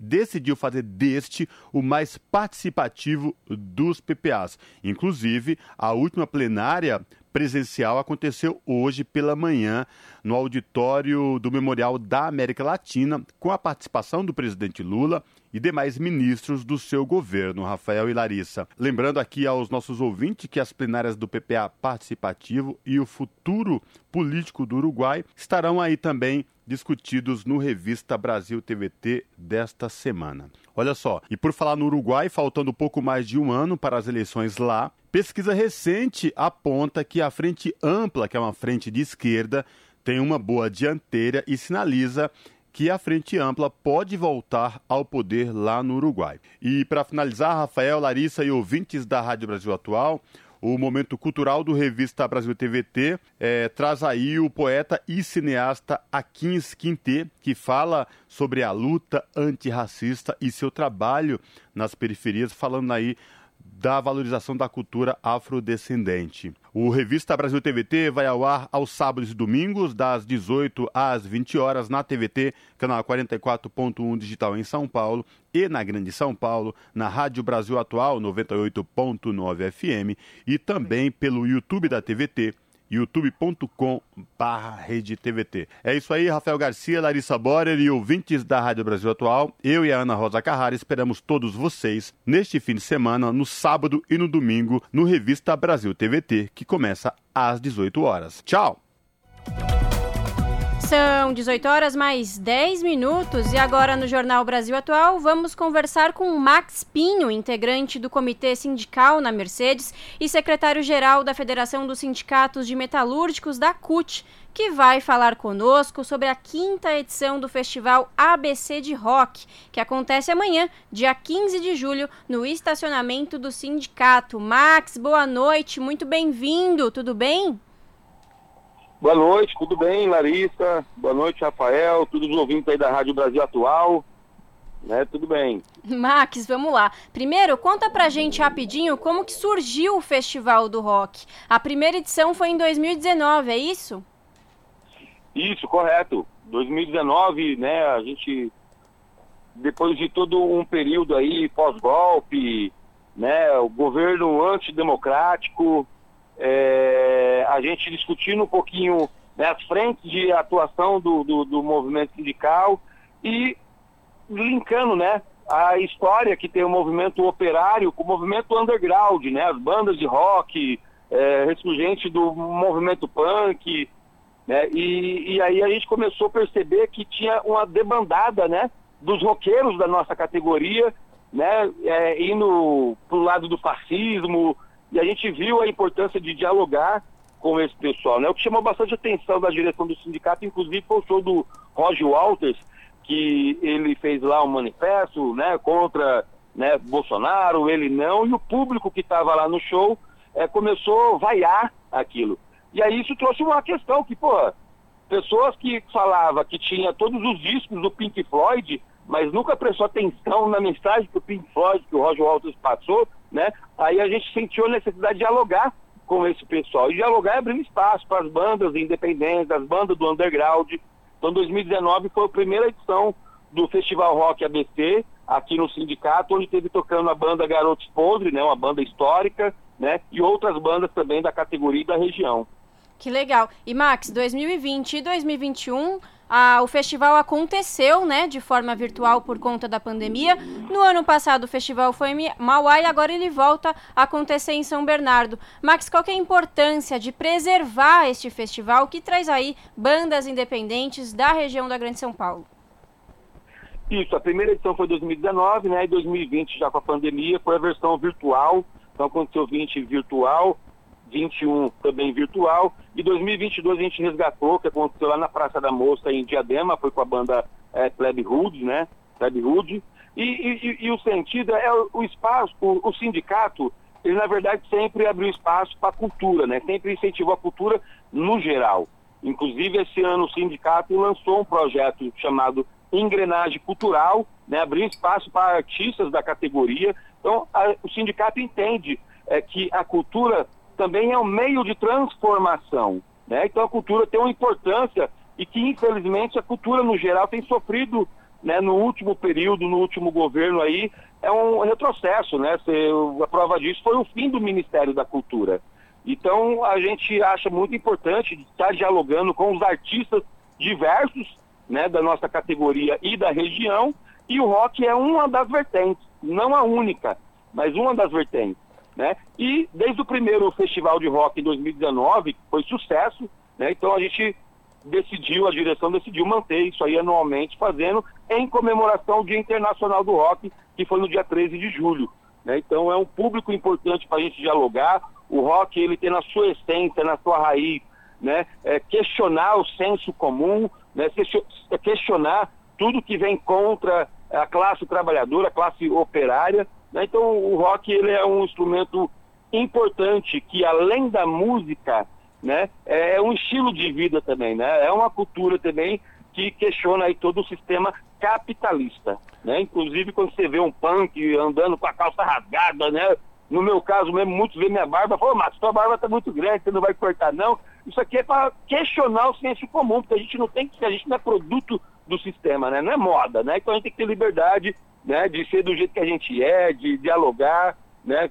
decidiu fazer deste o mais participativo dos PPAs. Inclusive, a última plenária presencial aconteceu hoje pela manhã no auditório do Memorial da América Latina, com a participação do presidente Lula e demais ministros do seu governo, Rafael e Larissa. Lembrando aqui aos nossos ouvintes que as plenárias do PPA participativo e o futuro político do Uruguai estarão aí também discutidos no Revista Brasil TVT desta semana. Olha só, e por falar no Uruguai, faltando pouco mais de um ano para as eleições lá, pesquisa recente aponta que a Frente Ampla, que é uma frente de esquerda, tem uma boa dianteira e sinaliza que a Frente Ampla pode voltar ao poder lá no Uruguai. E para finalizar, Rafael, Larissa e ouvintes da Rádio Brasil Atual, o momento cultural do Revista Brasil TVT é, traz aí o poeta e cineasta Aquins Quintê, que fala sobre a luta antirracista e seu trabalho nas periferias, falando aí da valorização da cultura afrodescendente. O Revista Brasil TVT vai ao ar aos sábados e domingos, das 18 às 20 horas, na TVT, canal 44.1 digital em São Paulo e na Grande São Paulo, na Rádio Brasil Atual 98.9 FM e também pelo YouTube da TVT youtube.com TVT. É isso aí, Rafael Garcia, Larissa Borer e ouvintes da Rádio Brasil Atual. Eu e a Ana Rosa Carrara esperamos todos vocês neste fim de semana, no sábado e no domingo, no Revista Brasil TVT, que começa às 18 horas. Tchau! São 18 horas mais 10 minutos e agora no Jornal Brasil Atual vamos conversar com Max Pinho, integrante do Comitê Sindical na Mercedes e secretário-geral da Federação dos Sindicatos de Metalúrgicos da CUT, que vai falar conosco sobre a quinta edição do Festival ABC de Rock, que acontece amanhã, dia 15 de julho, no estacionamento do sindicato. Max, boa noite, muito bem-vindo, tudo bem? Boa noite, tudo bem, Larissa? Boa noite, Rafael, todos os ouvintes aí da Rádio Brasil Atual. Né, tudo bem. Max, vamos lá. Primeiro, conta pra gente rapidinho como que surgiu o Festival do Rock. A primeira edição foi em 2019, é isso? Isso, correto. 2019, né, a gente depois de todo um período aí pós-golpe, né, o governo antidemocrático, é, a gente discutindo um pouquinho né, as frentes de atuação do, do, do, movimento sindical e linkando né, a história que tem o movimento operário com o movimento underground, né, as bandas de rock, é, ressurgente do movimento punk, né, e, e aí a gente começou a perceber que tinha uma debandada né, dos roqueiros da nossa categoria, né, é, indo para o lado do fascismo, e a gente viu a importância de dialogar com esse pessoal, né? O que chamou bastante atenção da direção do sindicato, inclusive, foi o show do Roger Walters, que ele fez lá um manifesto, né, contra né, Bolsonaro, ele não, e o público que estava lá no show é, começou a vaiar aquilo. E aí isso trouxe uma questão que, pô, pessoas que falavam que tinha todos os discos do Pink Floyd, mas nunca prestou atenção na mensagem que o Pink Floyd, que o Roger Walters passou, né? Aí a gente sentiu a necessidade de dialogar com esse pessoal. E dialogar é abrir espaço para as bandas independentes, as bandas do underground. Então 2019 foi a primeira edição do Festival Rock ABC, aqui no sindicato, onde teve tocando a banda Garotos Podre, né, uma banda histórica, né, e outras bandas também da categoria e da região. Que legal. E Max, 2020 e 2021 ah, o festival aconteceu, né, de forma virtual por conta da pandemia. No ano passado o festival foi em Mauá e agora ele volta a acontecer em São Bernardo. Max, qual é a importância de preservar este festival que traz aí bandas independentes da região da Grande São Paulo? Isso, a primeira edição foi 2019, né? E 2020, já com a pandemia, foi a versão virtual. Então aconteceu 20 virtual, 21 também virtual. E 2022 a gente resgatou, que aconteceu lá na Praça da Moça, em Diadema, foi com a banda é, Pleb Hood, né? Pleb Hood. E, e, e, o sentido é o, o espaço, o, o, sindicato, ele na verdade sempre abriu espaço para a cultura, né? Sempre incentivou a cultura no geral. Inclusive, esse ano o sindicato lançou um projeto chamado Engrenagem Cultural, né? abriu espaço para artistas da categoria. Então, a, o sindicato entende é, que a cultura também é um meio de transformação. Né? Então, a cultura tem uma importância e que, infelizmente, a cultura no geral tem sofrido né, no último período, no último governo aí, é um retrocesso, né? A prova disso foi o fim do Ministério da Cultura. Então, a gente acha muito importante estar dialogando com os artistas diversos, né, da nossa categoria e da região, e o rock é uma das vertentes, não a única, mas uma das vertentes, né? E desde o primeiro festival de rock em 2019, foi sucesso, né? Então a gente decidiu, a direção decidiu manter isso aí anualmente, fazendo em comemoração ao Dia Internacional do Rock, que foi no dia 13 de julho. Né? Então é um público importante para a gente dialogar. O rock ele tem na sua essência, na sua raiz, né? É questionar o senso comum, né? É questionar tudo que vem contra a classe trabalhadora, a classe operária. Né? Então o rock ele é um instrumento importante que além da música né? É, é um estilo de vida também, né? É uma cultura também que questiona aí todo o sistema capitalista, né? Inclusive quando você vê um punk andando com a calça rasgada, né? No meu caso mesmo, muitos veem minha barba, falam, mas sua barba tá muito grande, você não vai cortar não. Isso aqui é para questionar o senso comum, porque a gente não tem que, a gente não é produto do sistema, né? Não é moda, né? Então a gente tem que ter liberdade, né? De ser do jeito que a gente é, de dialogar, né?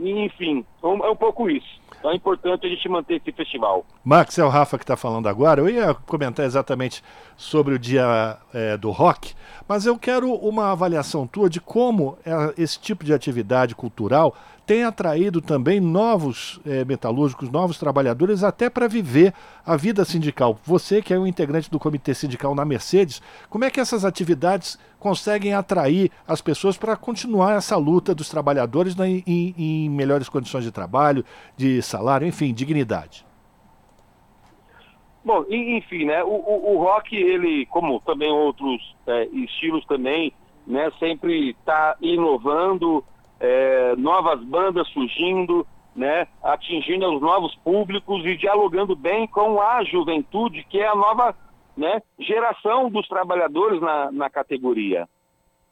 Enfim, é um pouco isso. Então é importante a gente manter esse festival. Max, é o Rafa que está falando agora. Eu ia comentar exatamente sobre o dia é, do rock, mas eu quero uma avaliação tua de como é, esse tipo de atividade cultural tem atraído também novos é, metalúrgicos, novos trabalhadores, até para viver a vida sindical. Você, que é um integrante do comitê sindical na Mercedes, como é que essas atividades conseguem atrair as pessoas para continuar essa luta dos trabalhadores em, em melhores condições de trabalho, de salário, enfim, dignidade? Bom, enfim, né? O, o, o rock, ele, como também outros é, estilos também, né, sempre está inovando, é, novas bandas surgindo, né, atingindo os novos públicos e dialogando bem com a juventude, que é a nova né, geração dos trabalhadores na, na categoria.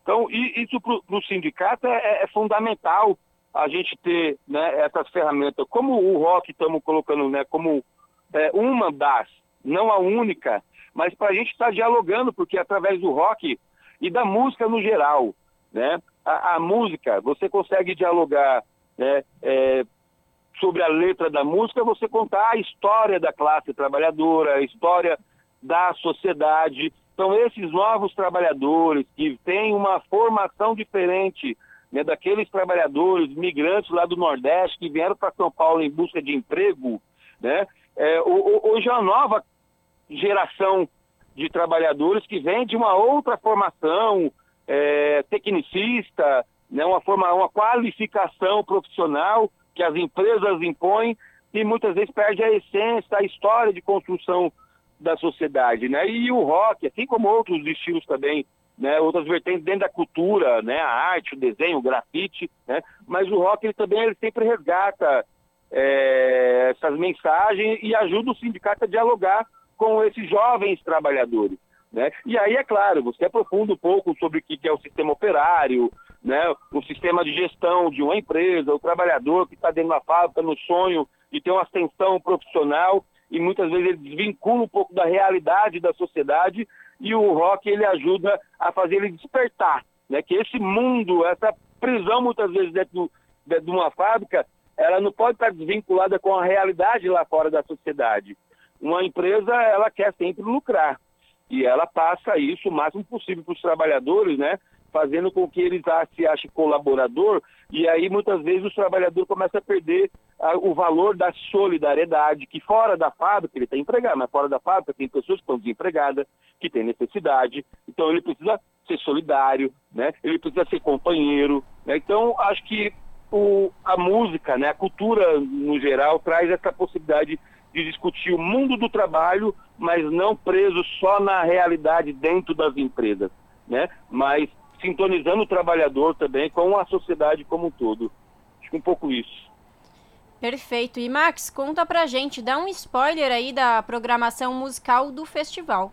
Então, isso para o sindicato é, é, fundamental a gente ter né, essas ferramentas. Como o rock estamos colocando né, como é, uma das, não a única, mas para a gente estar tá dialogando, porque através do rock e da música no geral, né, a, a música, você consegue dialogar né, é, sobre a letra da música, você contar a história da classe trabalhadora, a história da sociedade. Então, esses novos trabalhadores que têm uma formação diferente né, daqueles trabalhadores migrantes lá do Nordeste que vieram para São Paulo em busca de emprego, né, é, hoje é uma nova geração de trabalhadores que vem de uma outra formação, é, tecnicista, né, uma, forma, uma qualificação profissional que as empresas impõem e muitas vezes perde a essência, a história de construção da sociedade, né? E o rock, assim como outros estilos também, né? Outras vertentes dentro da cultura, né? A arte, o desenho, o grafite, né? Mas o rock ele também ele sempre resgata é, essas mensagens e ajuda o sindicato a dialogar com esses jovens trabalhadores. Né? E aí, é claro, você aprofunda um pouco sobre o que é o sistema operário, né? o sistema de gestão de uma empresa, o trabalhador que está dentro da fábrica no sonho de ter uma ascensão profissional e muitas vezes ele desvincula um pouco da realidade da sociedade e o rock ele ajuda a fazer ele despertar, né? que esse mundo, essa prisão muitas vezes dentro de uma fábrica, ela não pode estar desvinculada com a realidade lá fora da sociedade. Uma empresa, ela quer sempre lucrar e ela passa isso o máximo possível para os trabalhadores, né? fazendo com que eles se achem colaborador, e aí muitas vezes os trabalhadores começam a perder a, o valor da solidariedade, que fora da fábrica ele está empregado, mas fora da fábrica tem pessoas que estão desempregadas, que têm necessidade, então ele precisa ser solidário, né? ele precisa ser companheiro. Né? Então, acho que o, a música, né? a cultura no geral, traz essa possibilidade de discutir o mundo do trabalho, mas não preso só na realidade dentro das empresas, né? mas sintonizando o trabalhador também com a sociedade como um todo. Acho que um pouco isso. Perfeito. E Max, conta pra gente, dá um spoiler aí da programação musical do festival.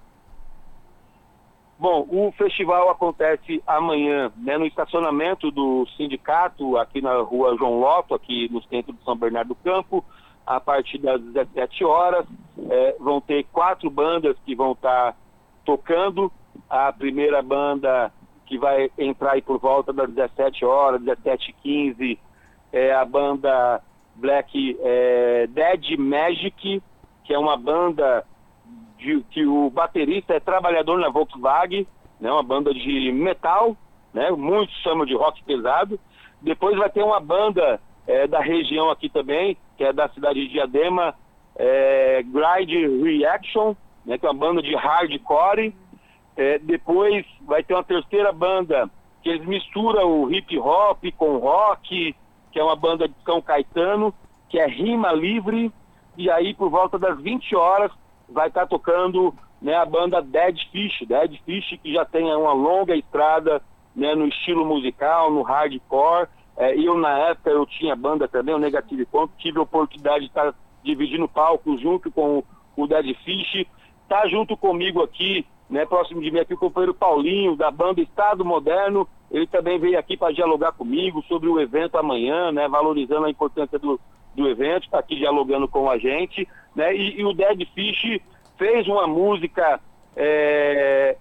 Bom, o festival acontece amanhã né, no estacionamento do sindicato, aqui na rua João Loto, aqui no centro de São Bernardo do Campo, a partir das 17 horas. É, vão ter quatro bandas que vão estar tá tocando. A primeira banda que vai entrar aí por volta das 17 horas, 17h15, é a banda Black é, Dead Magic, que é uma banda de, que o baterista é trabalhador na Volkswagen, né, uma banda de metal, né, muitos chamam de rock pesado. Depois vai ter uma banda é, da região aqui também, que é da cidade de Diadema, é, Reaction, né, que é uma banda de hardcore. É, depois vai ter uma terceira banda que eles misturam o hip hop com rock, que é uma banda de São Caetano, que é Rima Livre. E aí, por volta das 20 horas, vai estar tá tocando né, a banda Dead Fish. Dead Fish, que já tem uma longa estrada né, no estilo musical, no hardcore. É, eu, na época, eu tinha banda também, o Negative Ponto. Tive a oportunidade de estar dividindo palco junto com o Dead Fish. Tá junto comigo aqui né, próximo de mim aqui o companheiro Paulinho, da banda Estado Moderno, ele também veio aqui para dialogar comigo sobre o evento amanhã, né, valorizando a importância do, do evento, está aqui dialogando com a gente, né, e, e o Dead Fish fez uma música é,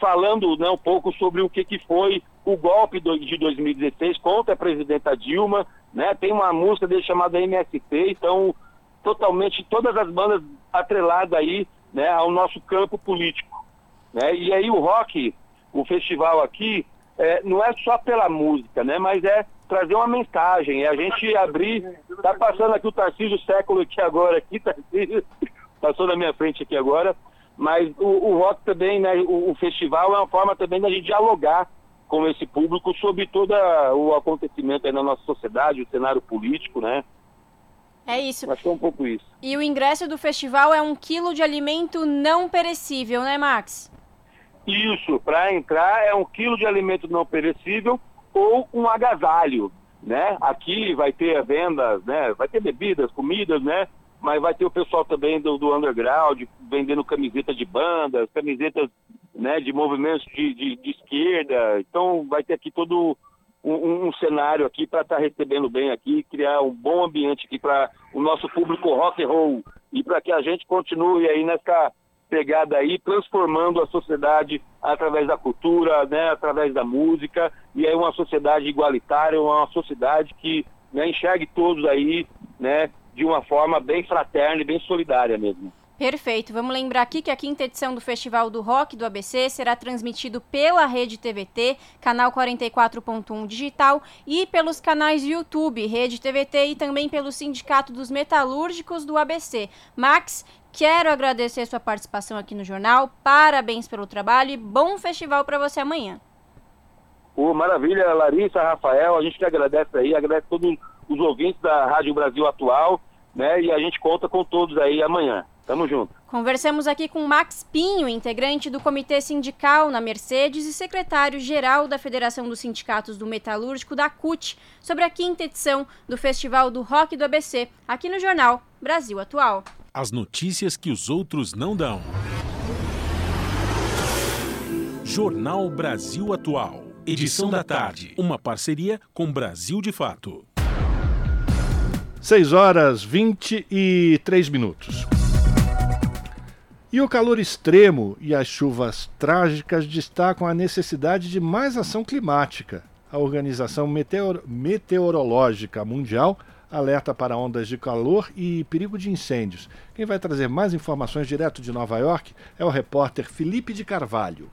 falando né, um pouco sobre o que, que foi o golpe de 2016 contra a presidenta Dilma, né, tem uma música dele chamada MST, então totalmente todas as bandas atreladas aí né, ao nosso campo político. Né? E aí o rock, o festival aqui, é, não é só pela música, né? mas é trazer uma mensagem, é a gente abrir. Tá passando aqui o Tarcísio Século aqui agora, aqui, Tarcísio, passou na minha frente aqui agora. Mas o, o rock também, né? O, o, festival é uma forma também da gente dialogar com esse público sobre todo o acontecimento aí na nossa sociedade, o cenário político, né? É isso. Acho que é um pouco isso. E o ingresso do festival é um quilo de alimento não perecível, né, Max? Isso, para entrar é um quilo de alimento não perecível ou um agasalho, né? Aqui vai ter vendas, né? Vai ter bebidas, comidas, né? Mas vai ter o pessoal também do, do underground vendendo camisetas de bandas, camisetas né, de movimentos de, de, de esquerda. Então vai ter aqui todo um, um cenário aqui para estar tá recebendo bem aqui, criar um bom ambiente aqui para o nosso público rock and roll e para que a gente continue aí nessa pegada aí, transformando a sociedade através da cultura, né, através da música, e aí uma sociedade igualitária, uma sociedade que né, enxergue todos aí, né, de uma forma bem fraterna e bem solidária mesmo. Perfeito. Vamos lembrar aqui que a quinta edição do Festival do Rock do ABC será transmitido pela Rede TVT, canal 44.1 digital, e pelos canais YouTube, Rede TVT e também pelo Sindicato dos Metalúrgicos do ABC. Max, Quero agradecer sua participação aqui no jornal. Parabéns pelo trabalho e bom festival para você amanhã. Oh, maravilha, Larissa, Rafael. A gente que agradece aí, agradece todos os ouvintes da Rádio Brasil Atual, né? E a gente conta com todos aí amanhã. Tamo junto. Conversamos aqui com Max Pinho, integrante do Comitê Sindical na Mercedes e secretário-geral da Federação dos Sindicatos do Metalúrgico da CUT, sobre a quinta edição do Festival do Rock do ABC, aqui no jornal Brasil Atual. As notícias que os outros não dão. Jornal Brasil Atual. Edição da tarde. Uma parceria com Brasil de Fato. 6 horas 23 minutos. E o calor extremo e as chuvas trágicas destacam a necessidade de mais ação climática. A Organização Meteor Meteorológica Mundial alerta para ondas de calor e perigo de incêndios. Quem vai trazer mais informações direto de Nova York é o repórter Felipe de Carvalho.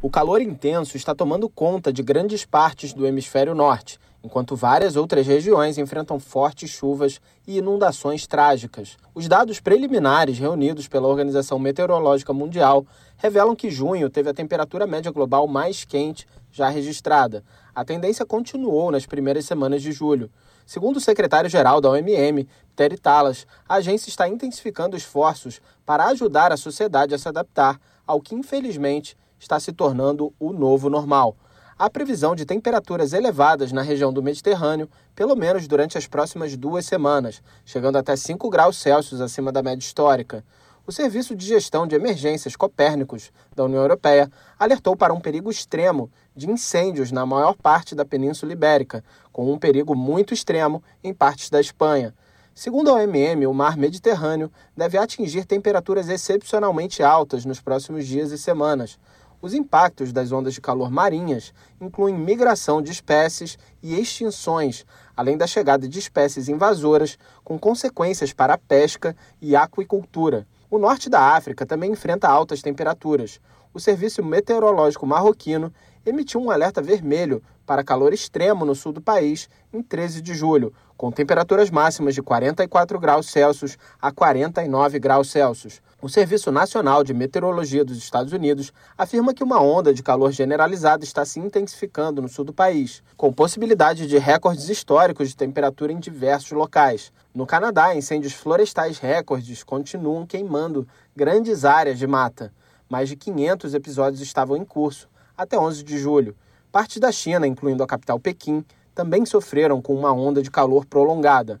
O calor intenso está tomando conta de grandes partes do hemisfério norte, enquanto várias outras regiões enfrentam fortes chuvas e inundações trágicas. Os dados preliminares reunidos pela Organização Meteorológica Mundial revelam que junho teve a temperatura média global mais quente já registrada. A tendência continuou nas primeiras semanas de julho. Segundo o secretário-geral da OMM, Terry Talas, a agência está intensificando esforços para ajudar a sociedade a se adaptar ao que, infelizmente, está se tornando o novo normal. Há previsão de temperaturas elevadas na região do Mediterrâneo, pelo menos durante as próximas duas semanas, chegando até 5 graus Celsius acima da média histórica. O Serviço de Gestão de Emergências Copérnicos da União Europeia alertou para um perigo extremo de incêndios na maior parte da Península Ibérica, com um perigo muito extremo em partes da Espanha. Segundo a OMM, o mar Mediterrâneo deve atingir temperaturas excepcionalmente altas nos próximos dias e semanas. Os impactos das ondas de calor marinhas incluem migração de espécies e extinções, além da chegada de espécies invasoras, com consequências para a pesca e aquicultura. O norte da África também enfrenta altas temperaturas. O Serviço Meteorológico Marroquino emitiu um alerta vermelho para calor extremo no sul do país em 13 de julho, com temperaturas máximas de 44 graus Celsius a 49 graus Celsius. O Serviço Nacional de Meteorologia dos Estados Unidos afirma que uma onda de calor generalizada está se intensificando no sul do país, com possibilidade de recordes históricos de temperatura em diversos locais. No Canadá, incêndios florestais recordes continuam queimando grandes áreas de mata. Mais de 500 episódios estavam em curso até 11 de julho. Partes da China, incluindo a capital Pequim, também sofreram com uma onda de calor prolongada.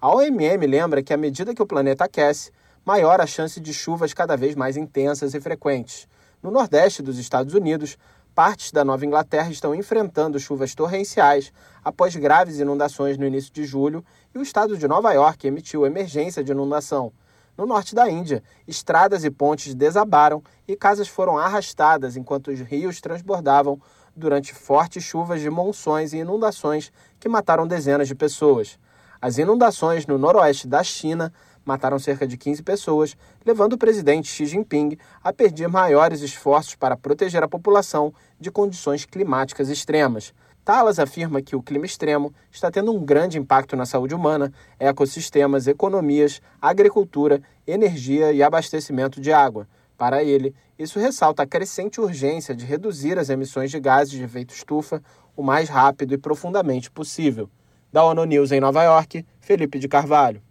A OMM lembra que à medida que o planeta aquece, maior a chance de chuvas cada vez mais intensas e frequentes. No nordeste dos Estados Unidos, partes da Nova Inglaterra estão enfrentando chuvas torrenciais após graves inundações no início de julho e o estado de Nova York emitiu emergência de inundação. No norte da Índia, estradas e pontes desabaram e casas foram arrastadas enquanto os rios transbordavam durante fortes chuvas de monções e inundações que mataram dezenas de pessoas. As inundações no noroeste da China mataram cerca de 15 pessoas, levando o presidente Xi Jinping a pedir maiores esforços para proteger a população de condições climáticas extremas. Talas afirma que o clima extremo está tendo um grande impacto na saúde humana, ecossistemas, economias, agricultura, energia e abastecimento de água. Para ele, isso ressalta a crescente urgência de reduzir as emissões de gases de efeito estufa o mais rápido e profundamente possível. Da ONU News em Nova York, Felipe de Carvalho.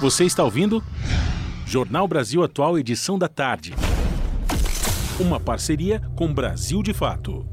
Você está ouvindo? Jornal Brasil Atual, edição da tarde. Uma parceria com Brasil de Fato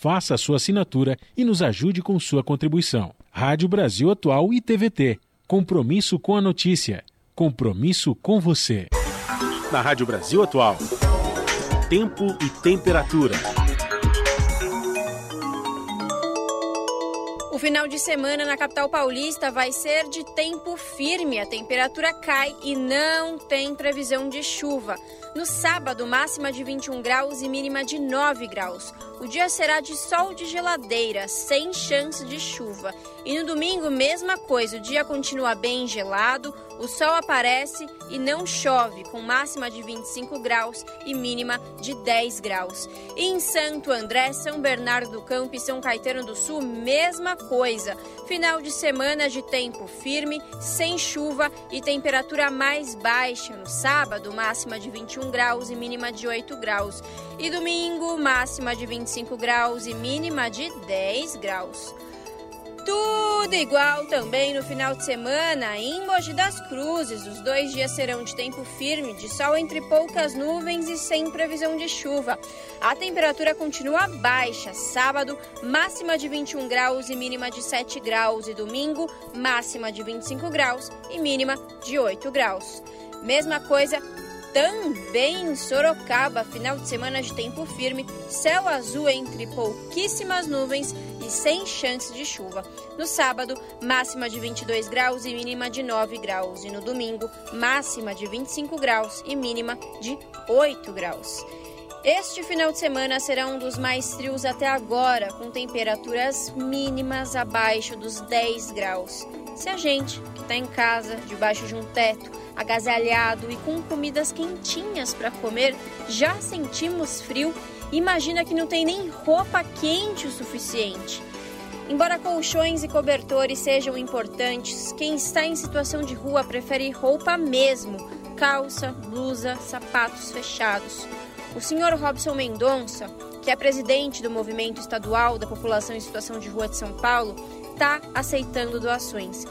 Faça a sua assinatura e nos ajude com sua contribuição. Rádio Brasil Atual e TVT. Compromisso com a notícia. Compromisso com você. Na Rádio Brasil Atual. Tempo e temperatura. O final de semana na capital paulista vai ser de tempo firme. A temperatura cai e não tem previsão de chuva. No sábado, máxima de 21 graus e mínima de 9 graus. O dia será de sol de geladeira, sem chance de chuva. E no domingo, mesma coisa, o dia continua bem gelado, o sol aparece e não chove, com máxima de 25 graus e mínima de 10 graus. E em Santo André, São Bernardo do Campo e São Caetano do Sul, mesma coisa. Final de semana de tempo firme, sem chuva e temperatura mais baixa. No sábado, máxima de 21 graus e mínima de 8 graus. E domingo, máxima de 25 graus e mínima de 10 graus. Tudo igual também no final de semana em Mogi das Cruzes. Os dois dias serão de tempo firme, de sol entre poucas nuvens e sem previsão de chuva. A temperatura continua baixa. Sábado, máxima de 21 graus e mínima de 7 graus. E domingo, máxima de 25 graus e mínima de 8 graus. Mesma coisa também em Sorocaba, final de semana de tempo firme, céu azul entre pouquíssimas nuvens e sem chance de chuva. No sábado, máxima de 22 graus e mínima de 9 graus. E no domingo, máxima de 25 graus e mínima de 8 graus. Este final de semana será um dos mais frios até agora, com temperaturas mínimas abaixo dos 10 graus. Se a gente, que está em casa, debaixo de um teto, agasalhado e com comidas quentinhas para comer, já sentimos frio, imagina que não tem nem roupa quente o suficiente. Embora colchões e cobertores sejam importantes, quem está em situação de rua prefere roupa mesmo: calça, blusa, sapatos fechados. O senhor Robson Mendonça, que é presidente do Movimento Estadual da População em Situação de Rua de São Paulo, está aceitando doações.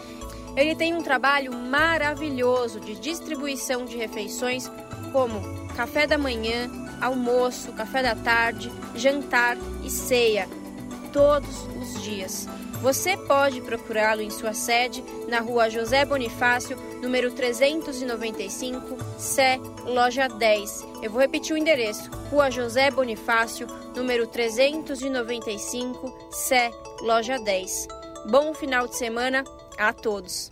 Ele tem um trabalho maravilhoso de distribuição de refeições, como café da manhã, almoço, café da tarde, jantar e ceia, todos os dias. Você pode procurá-lo em sua sede na rua José Bonifácio, número 395, Sé, loja 10. Eu vou repetir o endereço: Rua José Bonifácio, número 395, Sé, loja 10. Bom final de semana a todos.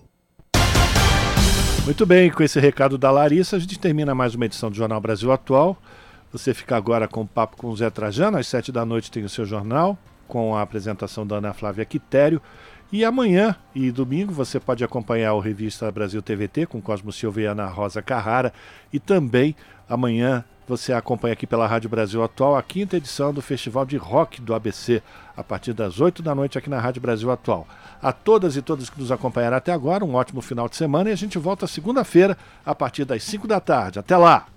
Muito bem, com esse recado da Larissa, a gente termina mais uma edição do Jornal Brasil Atual. Você fica agora com o papo com o Zé Trajano, às sete da noite tem o seu jornal com a apresentação da Ana Flávia Quitério. E amanhã e domingo você pode acompanhar o Revista Brasil TVT com Cosmo Silva e Ana Rosa Carrara. E também amanhã você acompanha aqui pela Rádio Brasil Atual a quinta edição do Festival de Rock do ABC, a partir das 8 da noite aqui na Rádio Brasil Atual. A todas e todos que nos acompanharam até agora, um ótimo final de semana e a gente volta segunda-feira a partir das 5 da tarde. Até lá!